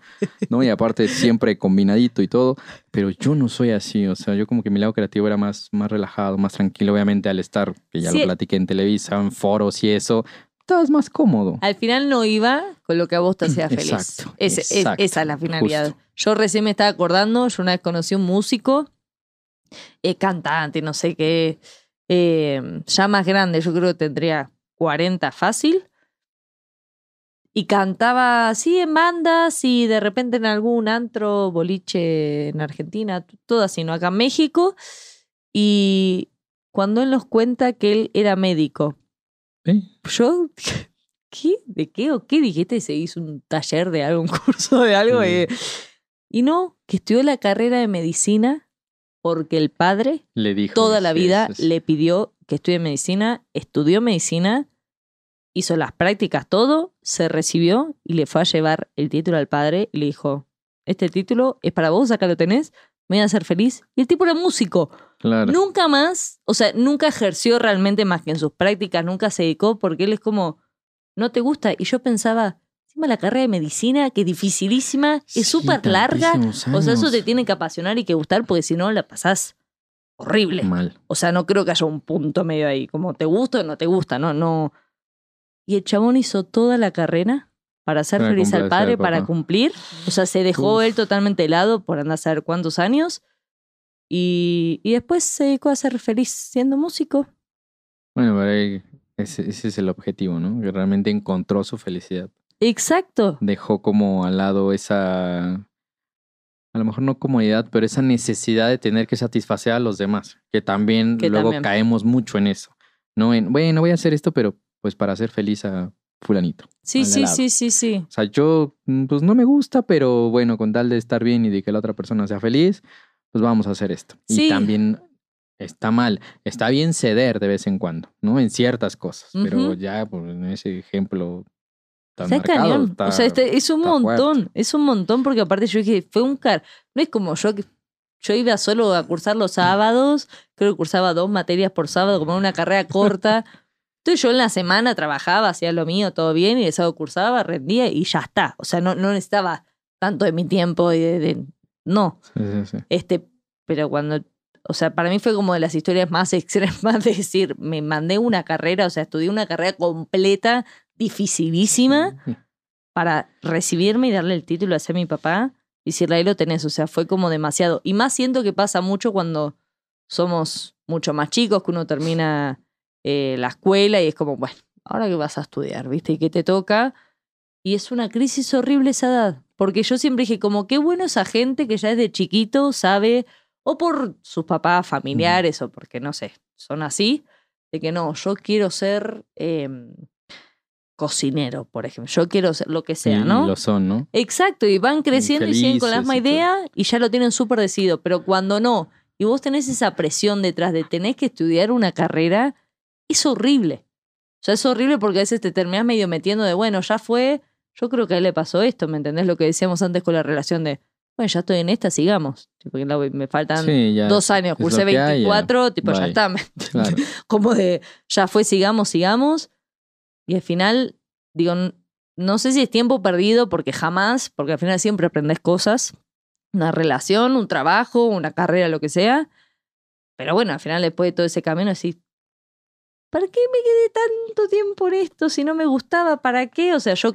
¿no? Y aparte siempre combinadito y todo, pero yo no soy así, o sea, yo como que mi lado creativo era más, más relajado, más tranquilo, obviamente al estar, que ya Sí. lo platiqué en Televisa, en foros y eso, estabas más cómodo. Al final no iba con lo que a vos te hacía feliz. Exacto, Ese- es- exacto, esa es la finalidad. justo. Yo recién me estaba acordando, yo una vez conocí un músico, eh, cantante, no sé qué, eh, ya más grande, yo creo que tendría 40 fácil. Y cantaba así en bandas y de repente en algún antro, boliche en Argentina, t- todo así, ¿no? Acá en México. Y cuando él nos cuenta que él era médico, Sí. yo, ¿qué? ¿De qué o qué dijiste? Se hizo un taller de algo, un curso de algo. Mm. eh. Y no, que estudió la carrera de medicina porque el padre Le dijo. toda la sí, vida sí, sí. le pidió que estudie medicina, estudió medicina, hizo las prácticas, todo, se recibió y le fue a llevar el título al padre y le dijo, este título es para vos, acá lo tenés, me voy a hacer feliz. Y el tipo era músico. Claro. Nunca más, o sea, nunca ejerció realmente más que en sus prácticas, nunca se dedicó porque él es como, no te gusta. Y yo pensaba, encima la carrera de medicina, que es dificilísima, es Sí, súper larga. O sea, eso te tiene que apasionar y que gustar porque si no la pasás horrible. Mal. O sea, no creo que haya un punto medio ahí, como te gusta o no te gusta, no, no. Y el chabón hizo toda la carrera para hacer Para feliz al padre, para cumplir. O sea, se dejó Uf. él totalmente helado por andar a saber cuántos años. Y, y después se dedicó a ser feliz siendo músico. Bueno, ahí ese, ese es el objetivo, ¿no? Que realmente encontró su felicidad. Exacto. Dejó como al lado esa, a lo mejor no comodidad, pero esa necesidad de tener que satisfacer a los demás, que también Que luego también. caemos mucho en eso. No en, bueno, voy a hacer esto, pero pues para hacer feliz a fulanito. Sí, sí, sí, sí, sí. O sea, yo, mm, pues no me gusta, pero bueno, con tal de estar bien y de que la otra persona sea feliz, pues vamos a hacer esto. Sí. Y también está mal, está bien ceder de vez en cuando, ¿no? En ciertas cosas, pero ya, pues, en ese ejemplo tan Está marcado, cañón. está- o sea, este- es un está montón. fuerte. Es un montón porque aparte yo dije, fue un car. No es como yo que. Yo iba solo a cursar los sábados, creo que cursaba dos materias por sábado, como una carrera corta. Entonces yo en la semana trabajaba, hacía lo mío, todo bien, y el sábado cursaba, rendía y ya está. O sea, no, no necesitaba tanto de mi tiempo y de, de- No. Sí, sí, sí. Este, pero cuando, o sea, para mí fue como de las historias más extremas de decir, me mandé una carrera, o sea, estudié una carrera completa, dificilísima, para recibirme y darle el título a ser mi papá y decirle, ahí lo tenés, o sea, fue como demasiado. Y más siento que pasa mucho cuando somos mucho más chicos, que uno termina eh, la escuela y es como, bueno, ahora que vas a estudiar, ¿viste? ¿Y qué te toca? Y es una crisis horrible esa edad, porque yo siempre dije, como, qué bueno esa gente que ya desde chiquito sabe, o por sus papás familiares, o porque, no sé, son así, de que no, yo quiero ser em, cocinero, por ejemplo, yo quiero ser lo que sea, Y- ¿no? y lo son, ¿no? Exacto, y van creciendo y siguen con la misma idea y ya lo tienen súper decidido. Pero cuando no, y vos tenés esa presión detrás de tenés que estudiar una carrera, es horrible. O sea, es horrible porque a veces te terminás medio metiendo de, bueno, ya fue, yo creo que a él le pasó esto, ¿me entendés? Lo que decíamos antes con la relación de, bueno, ya estoy en esta, sigamos. Tipo, me faltan Sí, ya. dos años, cursé que haya. 24, tipo, ya está. ¿me Claro. como de ya fue, sigamos, sigamos. Y al final, digo, no sé si es tiempo perdido porque jamás, porque al final siempre aprendes cosas, una relación, un trabajo, una carrera, lo que sea. Pero bueno, al final después de todo ese camino así, ¿para qué me quedé tanto tiempo en esto si no me gustaba? ¿Para qué? O sea, yo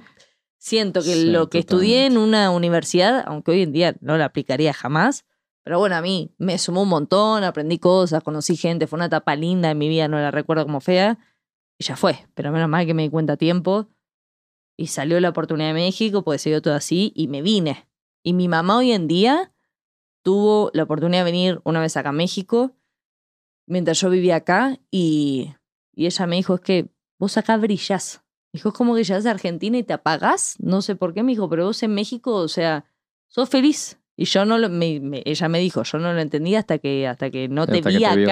siento que Sí, lo que estudié en una universidad, aunque hoy en día no la aplicaría jamás, pero bueno, a mí me sumó un montón, aprendí cosas, conocí gente, fue una etapa linda en mi vida, no la recuerdo como fea, y ya fue. Pero menos mal que me di cuenta a tiempo. Y salió la oportunidad de México, pues se dio todo así, y me vine. Y mi mamá hoy en día tuvo la oportunidad de venir una vez acá a México, mientras yo vivía acá, y, y ella me dijo, es que vos acá brillás. Dijo, es como que llegas a Argentina y te apagás. No sé por qué, me dijo, pero vos en México, o sea, sos feliz. Y yo no lo, me- me- ella me dijo, yo no lo entendí hasta que, hasta que no te Hasta vi te vio.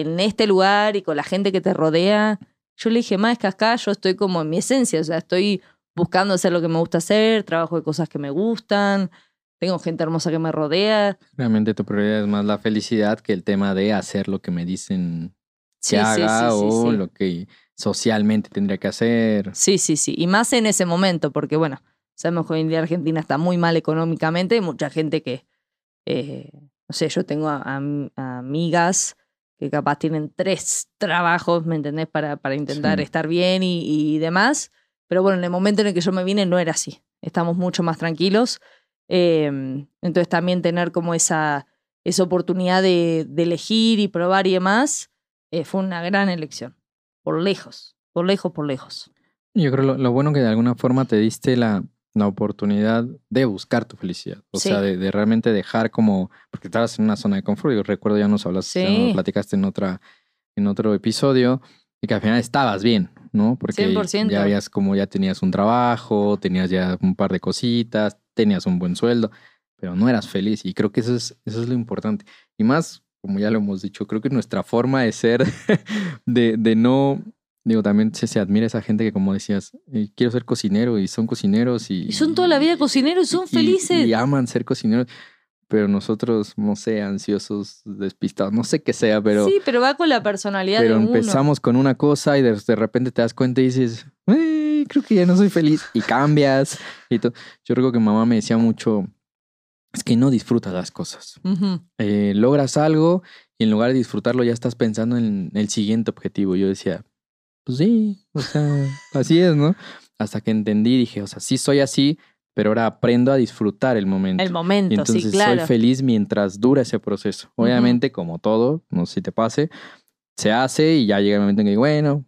En este lugar y con la gente que te rodea. Yo le dije, más que acá yo estoy como en mi esencia, o sea, estoy buscando hacer lo que me gusta hacer, trabajo de cosas que me gustan, tengo gente hermosa que me rodea. Realmente tu prioridad es más la felicidad que el tema de hacer lo que me dicen que sí, haga sí, sí, o sí. lo que socialmente tendría que hacer. Sí, sí, sí. Y más en ese momento, porque bueno, sabemos que hoy en día Argentina está muy mal económicamente. Hay mucha gente que, eh, no sé, yo tengo a- a- a amigas que capaz tienen tres trabajos, ¿me entendés? Para, para intentar Sí. estar bien y, y demás. Pero bueno, en el momento en el que yo me vine no era así. Estamos mucho más tranquilos. Eh, entonces también tener como esa, esa oportunidad de, de elegir y probar y demás eh, fue una gran elección. Por lejos, por lejos, por lejos. Yo creo lo, lo bueno que de alguna forma te diste la, la oportunidad de buscar tu felicidad. O Sí. sea, de, de realmente dejar como. Porque estabas en una zona de confort. Yo recuerdo, ya nos hablaste, ya Sí. nos platicaste en, otra, en otro episodio. Y que al final estabas bien, ¿no? Porque 100%. ya habías como ya tenías un trabajo, tenías ya un par de cositas, tenías un buen sueldo, pero no eras feliz. Y creo que eso es, eso es lo importante. Y más, como ya lo hemos dicho, creo que nuestra forma de ser, de, de no, digo, también se, se admira esa gente que como decías, eh, quiero ser cocinero y son cocineros y... Y son toda la vida cocineros y son y- felices. Y, aman ser cocineros, pero nosotros, no sé, ansiosos, despistados, no sé qué sea, pero... sí, pero va con la personalidad Pero de uno. empezamos con una cosa y de, de repente te das cuenta y dices, "Eh, creo que ya no soy feliz. Y cambias. Y Yo recuerdo que mamá me decía mucho, es que no disfrutas las cosas. Eh, logras algo y en lugar de disfrutarlo ya estás pensando en el siguiente objetivo. Yo decía, pues sí, o sea, así es, ¿no? Hasta que entendí, dije, o sea, sí soy así, pero ahora aprendo a disfrutar el momento. El momento, Y entonces sí, claro. soy feliz mientras dura ese proceso. Obviamente, como todo, no sé si te pase, se hace y ya llega el momento en que digo, bueno,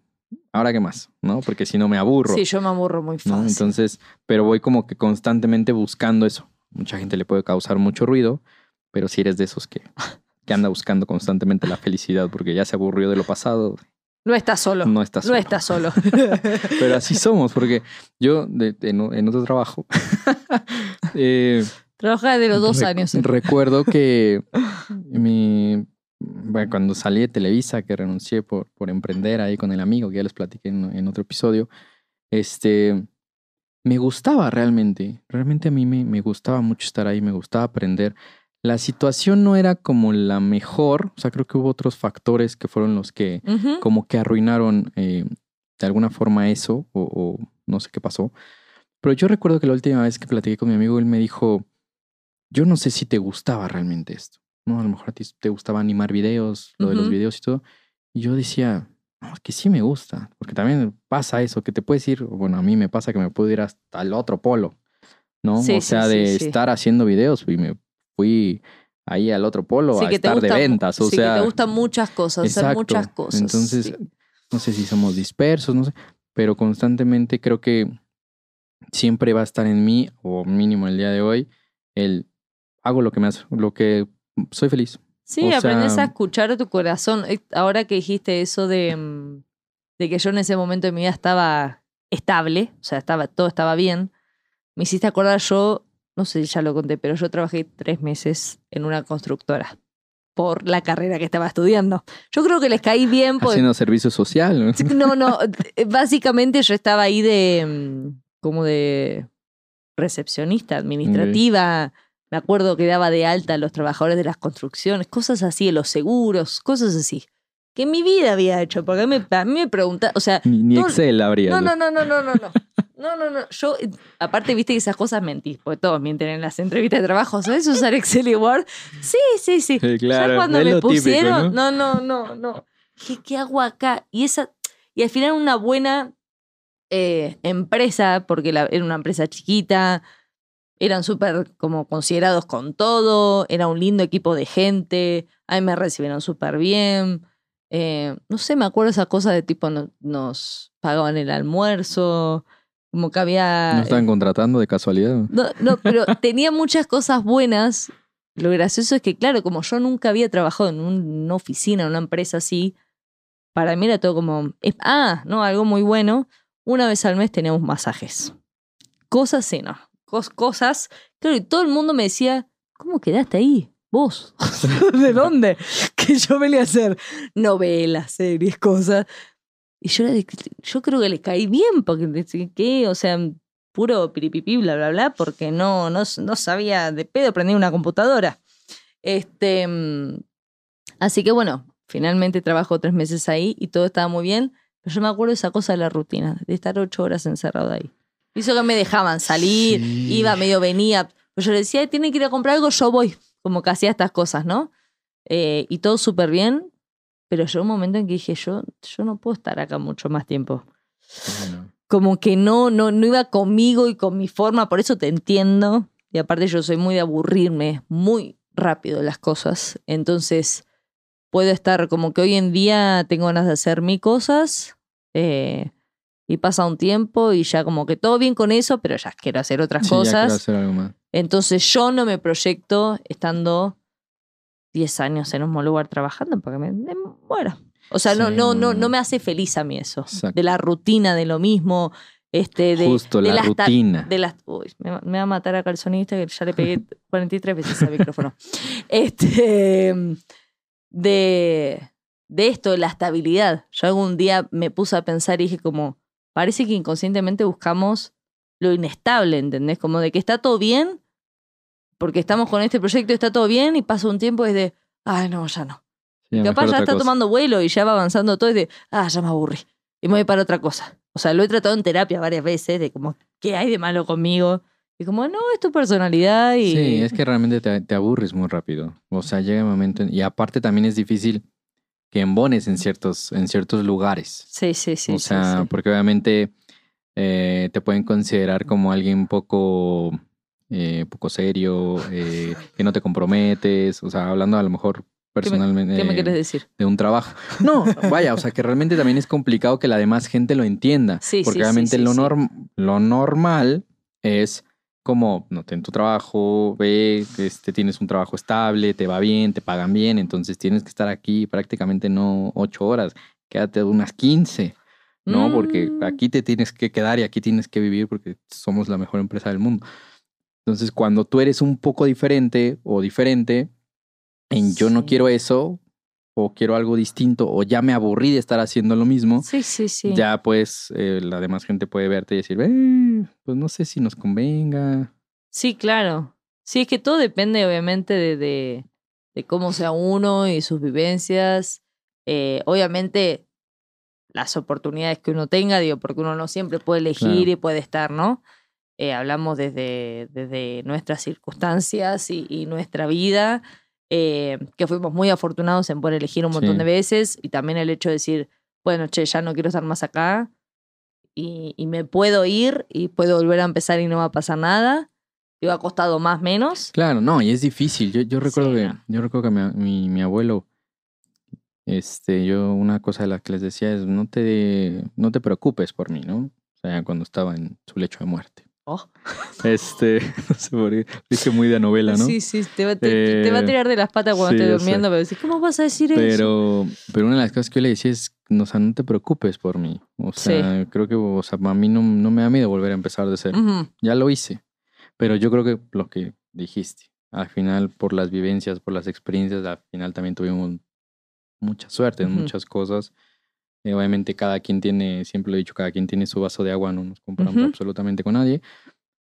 ahora qué más, ¿no? Porque si no me aburro, Sí, yo me aburro muy fácil. ¿no? Entonces, pero voy como que constantemente buscando eso. Mucha gente le puede causar mucho ruido, pero si eres de esos que, que anda buscando constantemente la felicidad porque ya se aburrió de lo pasado, no estás solo. no estás No solo. estás solo. Pero así somos, porque yo de- de- en, otro trabajo eh, Trabaja de los dos Rec- años. eh. Recuerdo que mi, bueno, cuando salí de Televisa, que renuncié por, por emprender ahí con el amigo, que ya les platiqué en, en otro episodio, este, me gustaba realmente. Realmente a mí me, me gustaba mucho estar ahí, me gustaba aprender. La situación no era como la mejor, o sea, creo que hubo otros factores que fueron los que Ujú. como que arruinaron eh, de alguna forma eso, o, o no sé qué pasó. Pero yo recuerdo que la última vez que platiqué con mi amigo, él me dijo, yo no sé si te gustaba realmente esto, ¿no? A lo mejor a ti te gustaba animar videos, lo de los videos y todo. Y yo decía, no, es que sí me gusta, porque también pasa eso, que te puedes ir, bueno, a mí me pasa que me puedo ir hasta el otro polo, ¿no? Sí, o sea, sí, de sí. estar haciendo videos y me fui ahí al otro polo Sí, a que te estar de ventas, o sí, sea... que te gustan muchas cosas, hacer muchas cosas. Entonces, sí. no sé si somos dispersos, no sé, pero constantemente creo que siempre va a estar en mí, o mínimo el día de hoy, el hago lo que me hace, lo que soy feliz. Sí, O aprendes sea- a escuchar tu corazón. Eh, Ahora que dijiste eso de, mm, de que yo en ese momento de mi vida estaba estable, o sea, estaba, todo estaba bien, me hiciste acordar yo, no sé si ya lo conté, pero yo trabajé tres meses en una constructora por la carrera que estaba estudiando. Yo creo que les caí bien porque Haciendo servicio social. ¿no? No, no, eh, básicamente yo estaba ahí de mm, como de recepcionista administrativa. Me acuerdo que daba de alta a los trabajadores de las construcciones, cosas así, de los seguros, cosas así. Que en mi vida había hecho, porque a mí, me- a mí me pregunta, o sea, Ni, ni Todo- Excel habría. no, no, no, no, no, no, no. No, no, no. Yo, eh, aparte, viste que esas cosas mentís, porque todos mienten en las entrevistas de trabajo. ¿Sabes usar Excel y Word? Sí, sí, sí. Sí, claro, ya cuando me típico, pusieron, ¿no? no, no, no, no. Dije, ¿qué hago acá? Y esa, y al final una buena eh, empresa, porque la- era una empresa chiquita, eran súper como considerados con todo, era un lindo equipo de gente, a mí me recibieron súper bien. Eh, no sé, me acuerdo esa cosa de tipo no- nos pagaban el almuerzo, como que había... ¿No estaban contratando de casualidad? No, no, pero tenía muchas cosas buenas. Lo gracioso es que, claro, como yo nunca había trabajado en un- una oficina, en una empresa así, para mí era todo como, ah, no, algo muy bueno. Una vez al mes teníamos masajes. Cosas sí, no. Cos- cosas. Claro, y todo el mundo me decía, ¿cómo quedaste ahí? ¿Vos? ¿De dónde? Que yo venía a hacer novelas, series, cosas. Y yo, yo creo que le caí bien, porque ¿qué? O sea, puro piripipí, bla, bla, bla, porque no, no, no sabía de pedo prender una computadora. Este, mm, así que bueno, finalmente trabajo tres meses ahí y todo estaba muy bien. Pero yo me acuerdo de esa cosa de la rutina, de estar ocho horas encerrado ahí. Hizo que me dejaban salir, Sí. iba, medio venía. Pues yo le decía, "Ay, tienen que ir a comprar algo, yo voy. Como que hacía estas cosas, ¿no? Eh, y todo súper bien. Pero llegó un momento en que dije, yo, yo no puedo estar acá mucho más tiempo Bueno, como que no, no, no iba conmigo y con mi forma, por eso te entiendo. Y aparte yo soy muy de aburrirme muy rápido las cosas. Entonces puedo estar como que hoy en día tengo ganas de hacer mis cosas eh, y pasa un tiempo y ya como que todo bien con eso, pero ya quiero hacer otras sí, ya quiero cosas. hacer algo más. Entonces yo no me proyecto estando 10 años en un mismo lugar trabajando porque me, me muero. O sea, no, Sí, no, no, no, me hace feliz a mí eso. Exacto. De la rutina, de lo mismo. Este, de, Justo, de la las rutina. De las, uy, me, va- me va a matar acá el sonista que ya le pegué 43 veces al micrófono. Este, de, de esto, de la estabilidad. Yo algún día me puse a pensar y dije como, parece que inconscientemente buscamos lo inestable, ¿entendés? Como de que está todo bien, porque estamos con este proyecto, está todo bien, y pasa un tiempo y es de, ay, no, ya no. Sí, Capaz ya está cosa. tomando vuelo y ya va avanzando todo y de, ah, ya me aburrí. Y me voy para otra cosa. O sea, lo he tratado en terapia varias veces, de como, ¿qué hay de malo conmigo? Y como, no, es tu personalidad y... Sí, es que realmente te, te aburres muy rápido. O sea, llega un momento. en- y aparte también es difícil que embones en ciertos, en ciertos lugares. Sí, sí, sí. o sea, sí. porque obviamente eh, te pueden considerar como alguien poco, eh, poco serio, eh, que no te comprometes. O sea, hablando a lo mejor personalmente ¿Qué me quieres decir? de un trabajo. No, vaya, o sea, que realmente también es complicado que la demás gente lo entienda. Sí, porque sí, obviamente sí, lo, norm- lo normal es como, no, ten tu trabajo, ve, este, tienes un trabajo estable, te va bien, te pagan bien, entonces tienes que estar aquí prácticamente no ocho horas, quédate unas quince, ¿no? Porque Mm. aquí te tienes que quedar y aquí tienes que vivir porque somos la mejor empresa del mundo. Entonces, cuando tú eres un poco diferente o diferente, en yo no quiero eso, o quiero algo distinto, o ya me aburrí de estar haciendo lo mismo, Sí, sí, sí. ya pues eh, la demás gente puede verte y decir, "Eh, pues no sé si nos convenga. Sí, claro. Sí, es que todo depende obviamente de, de, de cómo sea uno y sus vivencias. Eh, obviamente las oportunidades que uno tenga, digo, porque uno no siempre puede elegir Claro. y puede estar, ¿no? Eh, hablamos desde, desde nuestras circunstancias y, y nuestra vida, eh, que fuimos muy afortunados en poder elegir un montón Sí. de veces y también el hecho de decir, bueno, che, ya no quiero estar más acá y, y me puedo ir y puedo volver a empezar y no va a pasar nada. Digo, ha costado más menos. Claro, no, y es difícil. Yo, yo recuerdo Sí, que, yo recuerdo que mi, mi, mi abuelo, este, yo una cosa de las que les decía es no te, no te preocupes por mí, ¿no? O sea, cuando estaba en su lecho de muerte. Oh. Este, no sé por qué, hice muy de novela, ¿no? Sí, sí, te va, te- te va a Eh, tirar de las patas cuando sí, estés durmiendo, pero decís, ¿cómo vas a decir eso? Pero, pero una de las cosas que yo le decía es, no, o sea, no te preocupes por mí. O sea, creo que, o sea, a mí no, no me da miedo volver a empezar de cero. Ujú. Ya lo hice. Pero yo creo que lo que dijiste, al final, por las vivencias, por las experiencias, al final también tuvimos mucha suerte en Ujú. muchas cosas. Eh, obviamente cada quien tiene, siempre lo he dicho, cada quien tiene su vaso de agua, no nos comparamos absolutamente con nadie.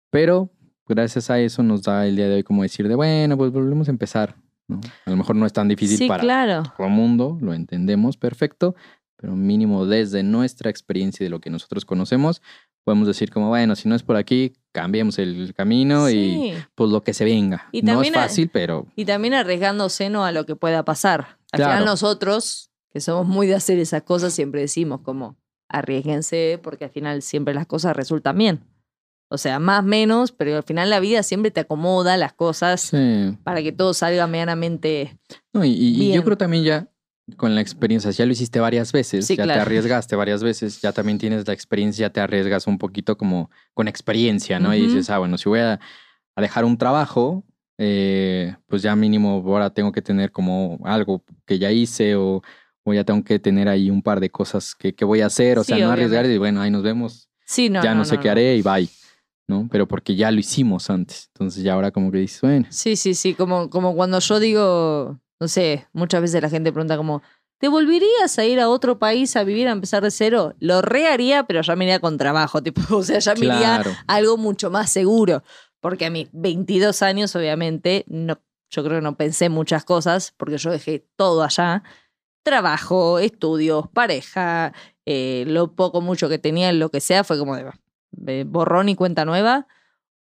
Pero gracias a eso nos da el día de hoy como decir de, bueno, pues volvemos a empezar. ¿no? A lo mejor no es tan difícil Sí, para claro. todo el mundo, lo entendemos perfecto, pero mínimo desde nuestra experiencia y de lo que nosotros conocemos, podemos decir como, bueno, si no es por aquí, cambiemos el camino y pues lo que se venga. Y no es fácil, pero Y también arriesgándose ¿no? a lo que pueda pasar. Al Claro. final nosotros, que somos muy de hacer esas cosas, siempre decimos como, arriesguense, porque al final siempre las cosas resultan bien. O sea, más menos, pero al final la vida siempre te acomoda las cosas sí. para que todo salga medianamente. No, y, y- y Bien. yo creo también ya con la experiencia, ya lo hiciste varias veces, Sí, ya te claro. arriesgaste varias veces, ya también tienes la experiencia, te arriesgas un poquito como con experiencia, ¿no? Y Ujú. dices, ah, bueno, si voy a, a dejar un trabajo, eh, pues ya mínimo ahora tengo que tener como algo que ya hice o, o ya tengo que tener ahí un par de cosas que, que voy a hacer, o Sí, sea, no arriesgar obviamente. y bueno, ahí nos vemos, Sí, no. ya no, no, sé qué haré y bye, ¿no? Pero porque ya lo hicimos antes, entonces ya ahora como que dices, bueno, Sí, sí, sí, como, como cuando yo digo, no sé, muchas veces la gente pregunta como, ¿te volverías a ir a otro país a vivir, a empezar de cero? Lo re haría, pero ya me iría con trabajo, tipo, o sea, ya me iría claro, a algo mucho más seguro, porque a mis 22 años, obviamente, no, yo creo que no pensé muchas cosas, porque yo dejé todo allá, trabajo, estudios, pareja, eh, lo poco mucho que tenía, lo que sea, fue como de, de borrón y cuenta nueva.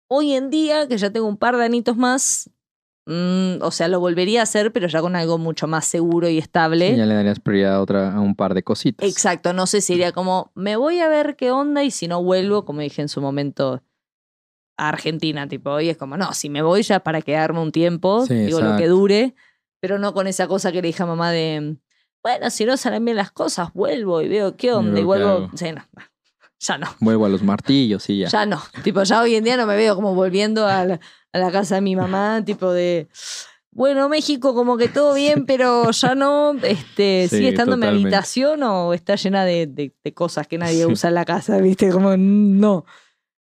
Hoy en día, que ya tengo un par de anitos más, mm, o sea, lo volvería a hacer, pero ya con algo mucho más seguro y estable. Ya le darías prioridad a, otra, a un par de cositas. Exacto, no sé si iría como, me voy a ver qué onda y si no vuelvo, como dije en su momento, a Argentina, tipo, y es como, no, si me voy ya para quedarme un tiempo, Sí, digo lo que dure, pero no con esa cosa que le dije a mamá de, bueno, si no salen bien las cosas, vuelvo y veo qué onda, y vuelvo, hago. sí, no, ya no. Vuelvo a los martillos y ya. Ya no. Tipo, ya hoy en día no me veo como volviendo a la, a la casa de mi mamá, tipo de. Bueno, México, como que todo bien, pero ya no. Este, Sí, ¿Sigue estando en mi habitación o está llena de, de- de cosas que nadie Sí. usa en la casa? ¿Viste? Como no.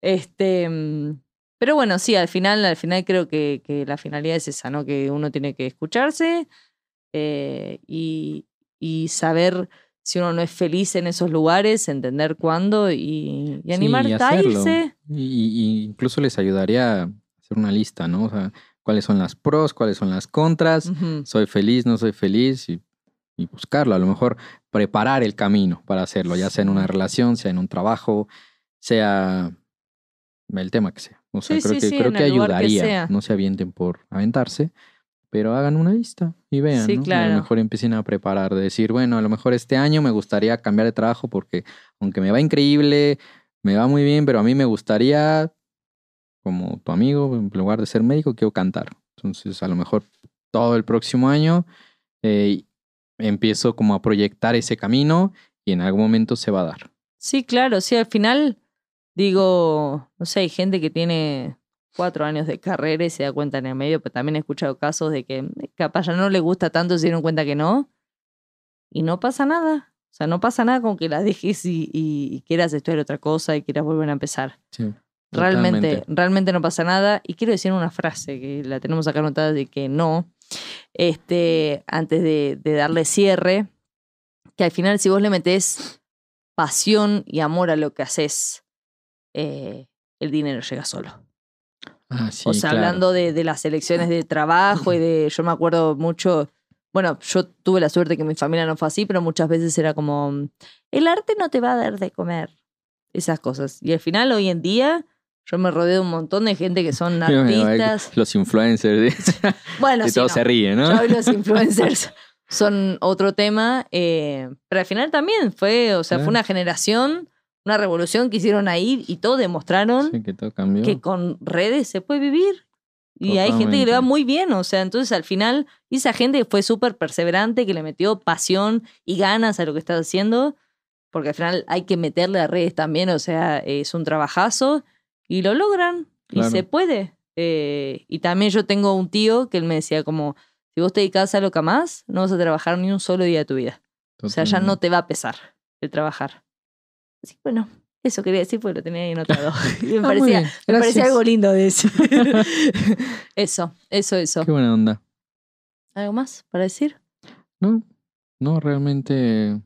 Este. mm, Pero bueno, sí, al final, al final creo que, que la finalidad es esa, ¿no? Que uno tiene que escucharse eh, y, y saber si uno no es feliz en esos lugares, entender cuándo y, y Sí, a irse. Y, y incluso les ayudaría a hacer una lista, ¿no? O sea, cuáles son las pros, cuáles son las contras, soy feliz, no soy feliz y, y buscarlo. A lo mejor preparar el camino para hacerlo, ya sea en una relación, sea en un trabajo, sea el tema que sea. O sea, Sí, creo sí, que, creo que ayudaría. no se avienten por aventarse, pero hagan una lista y vean. Sí, ¿no? Y A claro. lo mejor empiecen a preparar, de decir, bueno, a lo mejor este año me gustaría cambiar de trabajo porque aunque me va increíble, me va muy bien, pero a mí me gustaría, como tu amigo, en lugar de ser médico, quiero cantar. Entonces, a lo mejor todo el próximo año eh, empiezo como a proyectar ese camino y en algún momento se va a dar. Sí, claro, sí, al final digo, no sé, hay gente que tiene cuatro años de carrera y se da cuenta en el medio, pero también he escuchado casos de que capaz ya no le gusta tanto, se dieron cuenta que no, y no pasa nada. O sea, no pasa nada con que la dejes y, y- y quieras estudiar otra cosa y quieras volver a empezar. Sí, Realmente, realmente no pasa nada. Y quiero decir una frase que la tenemos acá anotada de que no. Este, antes de, de darle cierre, que al final, si vos le metés pasión y amor a lo que haces, eh, el dinero llega solo. Ah, sí, o sea, claro. hablando de, de las elecciones de trabajo y de. Yo me acuerdo mucho. Bueno, yo tuve la suerte que mi familia no fue así, pero muchas veces era como. El arte no te va a dar de comer. Esas cosas. Y al final, hoy en día, yo me rodeo de un montón de gente que son artistas. Los influencers. Bueno, y sí, todos no. se ríen, ¿no? Hoy los influencers son otro tema. eh, pero al final también fue, o sea, fue una generación, una revolución que hicieron ahí y todos demostraron Sí, que todo que con redes se puede vivir. Y hay gente que le va muy bien, o sea, entonces al final, esa gente que fue súper perseverante, que le metió pasión y ganas a lo que está haciendo, porque al final hay que meterle a redes también, o sea, es un trabajazo, y lo logran, Claro. y se puede. Eh, y también yo tengo un tío que él me decía como, si vos te dedicas a lo que más, no vas a trabajar ni un solo día de tu vida. O sea, ya no te va a pesar el trabajar. Bueno, eso quería decir porque lo tenía ahí anotado. Me Ah, muy parecía, bien, me parecía algo lindo de decir. eso, eso, eso. Qué buena onda. ¿Algo más para decir? No, no, realmente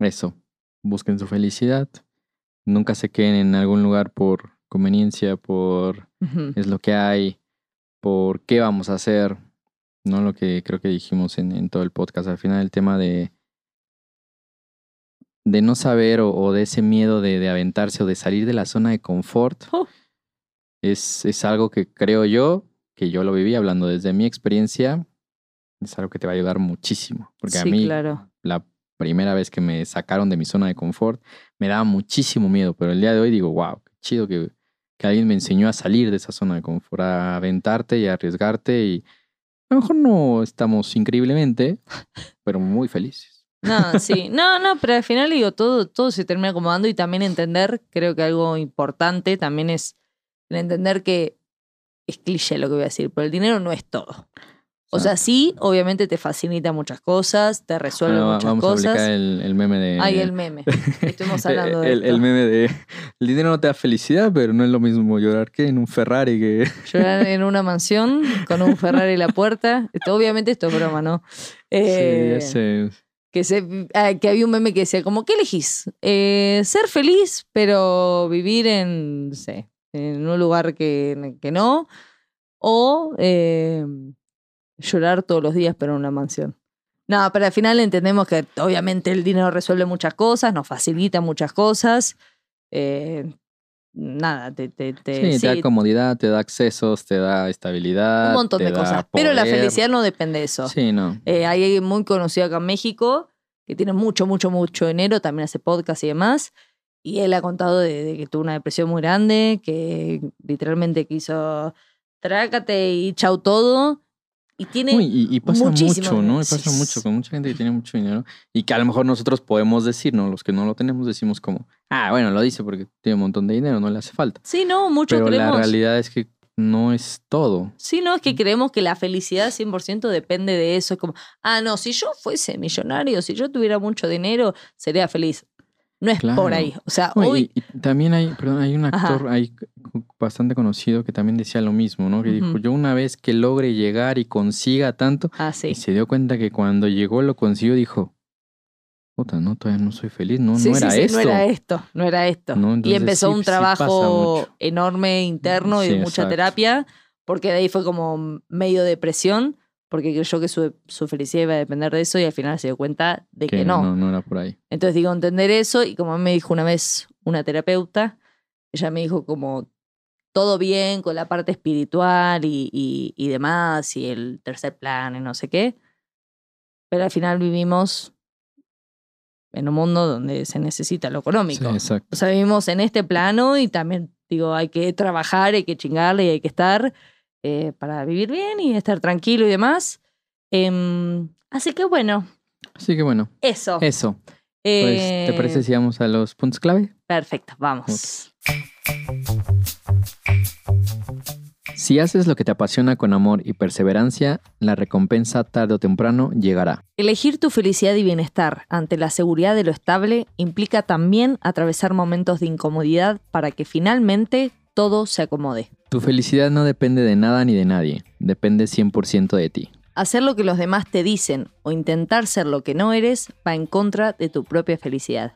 eso. Busquen su felicidad. Nunca se queden en algún lugar por conveniencia, por es lo que hay, por qué vamos a hacer. No lo que creo que dijimos en, en todo el podcast. Al final el tema de de no saber o, o de ese miedo de, de aventarse o de salir de la zona de confort Oh. es, es algo que creo yo, que yo lo viví hablando desde mi experiencia, es algo que te va a ayudar muchísimo. Porque a mí claro. la primera vez que me sacaron de mi zona de confort, me daba muchísimo miedo, pero el día de hoy digo, wow, qué chido que, que alguien me enseñó a salir de esa zona de confort, a aventarte y a arriesgarte y a lo mejor no estamos increíblemente, pero muy felices. No, sí. No, no, pero al final digo, todo, todo se termina acomodando y también entender, creo que algo importante también es entender que es cliché lo que voy a decir, pero el dinero no es todo. O sea, sí, obviamente te facilita muchas cosas, te resuelve Bueno, muchas vamos a cosas. aplicar el, el meme de... Ay, el meme. Estuvimos hablando de el, esto. el meme de... El dinero no te da felicidad, pero no es lo mismo llorar que en un Ferrari que... Llorar en una mansión con un Ferrari en la puerta. Esto, obviamente esto es broma, ¿no? Eh, sí, ya sé. Que, se, ah, que había un meme que decía, como, ¿qué elegís? Eh, ser feliz, pero vivir en, no un lugar que, que no. O eh, llorar todos los días, pero en una mansión. No, pero al final entendemos que obviamente el dinero resuelve muchas cosas, nos facilita muchas cosas. Eh, nada, te, te, te- Sí, te da comodidad, te da accesos, te da estabilidad. un montón de cosas. Pero la felicidad no depende de eso. Sí, no. Eh, hay alguien muy conocido acá en México que tiene mucho, mucho, mucho dinero, también hace podcast y demás. Y él ha contado de, de que tuvo una depresión muy grande, que literalmente quiso trácate y chau todo. Y tiene. Uy, y, y pasa mucho, ¿no? Y pasa mucho con mucha gente que tiene mucho dinero y que a lo mejor nosotros podemos decir, ¿no? Los que no lo tenemos decimos como, ah, bueno, lo dice porque tiene un montón de dinero, no le hace falta. sí, no, mucho Pero la realidad es que no es todo. Sí, no, es que creemos que la felicidad 100% depende de eso. Es como, ah, no, si yo fuese millonario, si yo tuviera mucho dinero, sería feliz. No es Claro. por ahí. O sea, No, hoy. y, y también hay, perdón, hay un actor ahí bastante conocido que también decía lo mismo, ¿no? Que dijo, Ujú. yo una vez que logre llegar y consiga tanto, Ah, sí. y se dio cuenta que cuando llegó lo consiguió, dijo, puta, no, todavía no soy feliz, no, Sí, no era sí, esto. no era esto, no era esto. No, y entonces empezó sí, un trabajo enorme interno y mucha exacto. terapia, porque de ahí fue como medio depresión, porque creyó que su, su felicidad iba a depender de eso y al final se dio cuenta de que, Que no. no, no era por ahí. Entonces digo, entender eso y como me dijo una vez una terapeuta, ella me dijo como todo bien con la parte espiritual y, y, y demás y el tercer plan y no sé qué, pero al final vivimos en un mundo donde se necesita lo Sí, económico. exacto. O sea, vivimos en este plano y también, digo, hay que trabajar, hay que chingarle y hay que estar eh, para vivir bien y estar tranquilo y demás. Em, así que bueno, Así que bueno, eso. eso. Pues, ¿te Eh, parece si vamos a los puntos clave? Perfecto, vamos. Si haces lo que te apasiona con amor y perseverancia, la recompensa tarde o temprano llegará. Elegir tu felicidad y bienestar ante la seguridad de lo estable implica también atravesar momentos de incomodidad para que finalmente todo se acomode. Tu felicidad no depende de nada ni de nadie, depende 100% de ti. Hacer lo que los demás te dicen o intentar ser lo que no eres va en contra de tu propia felicidad.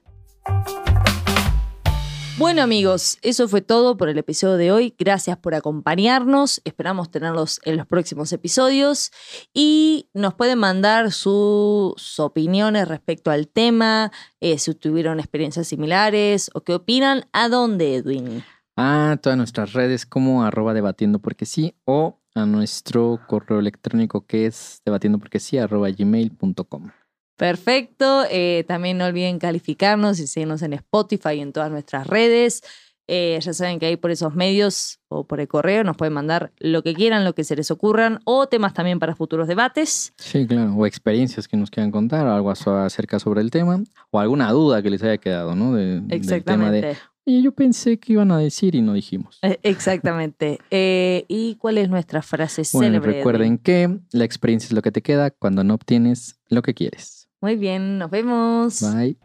Bueno amigos, eso fue todo por el episodio de hoy. Gracias por acompañarnos. Esperamos tenerlos en los próximos episodios. Y nos pueden mandar sus opiniones respecto al tema, eh, si tuvieron experiencias similares o qué opinan. ¿A dónde, Edwin? A todas nuestras redes como arroba debatiendo porque sí o a nuestro correo electrónico que es debatiendo porque sí arroba gmail.com. Perfecto. Eh, también no olviden calificarnos y seguirnos en Spotify y en todas nuestras redes. Eh, ya saben que ahí por esos medios o por el correo nos pueden mandar lo que quieran, lo que se les ocurran o temas también para futuros debates. Sí, claro. O experiencias que nos quieran contar, o algo acerca sobre el tema, o alguna duda que les haya quedado, ¿no? De- del tema Exactamente. de, oye, yo pensé que iban a decir y no dijimos. Eh, Exactamente. Eh, ¿Y cuál es nuestra frase Bueno, célebre? recuerden que la experiencia es lo que te queda cuando no obtienes lo que quieres. Muy bien, nos vemos. Bye.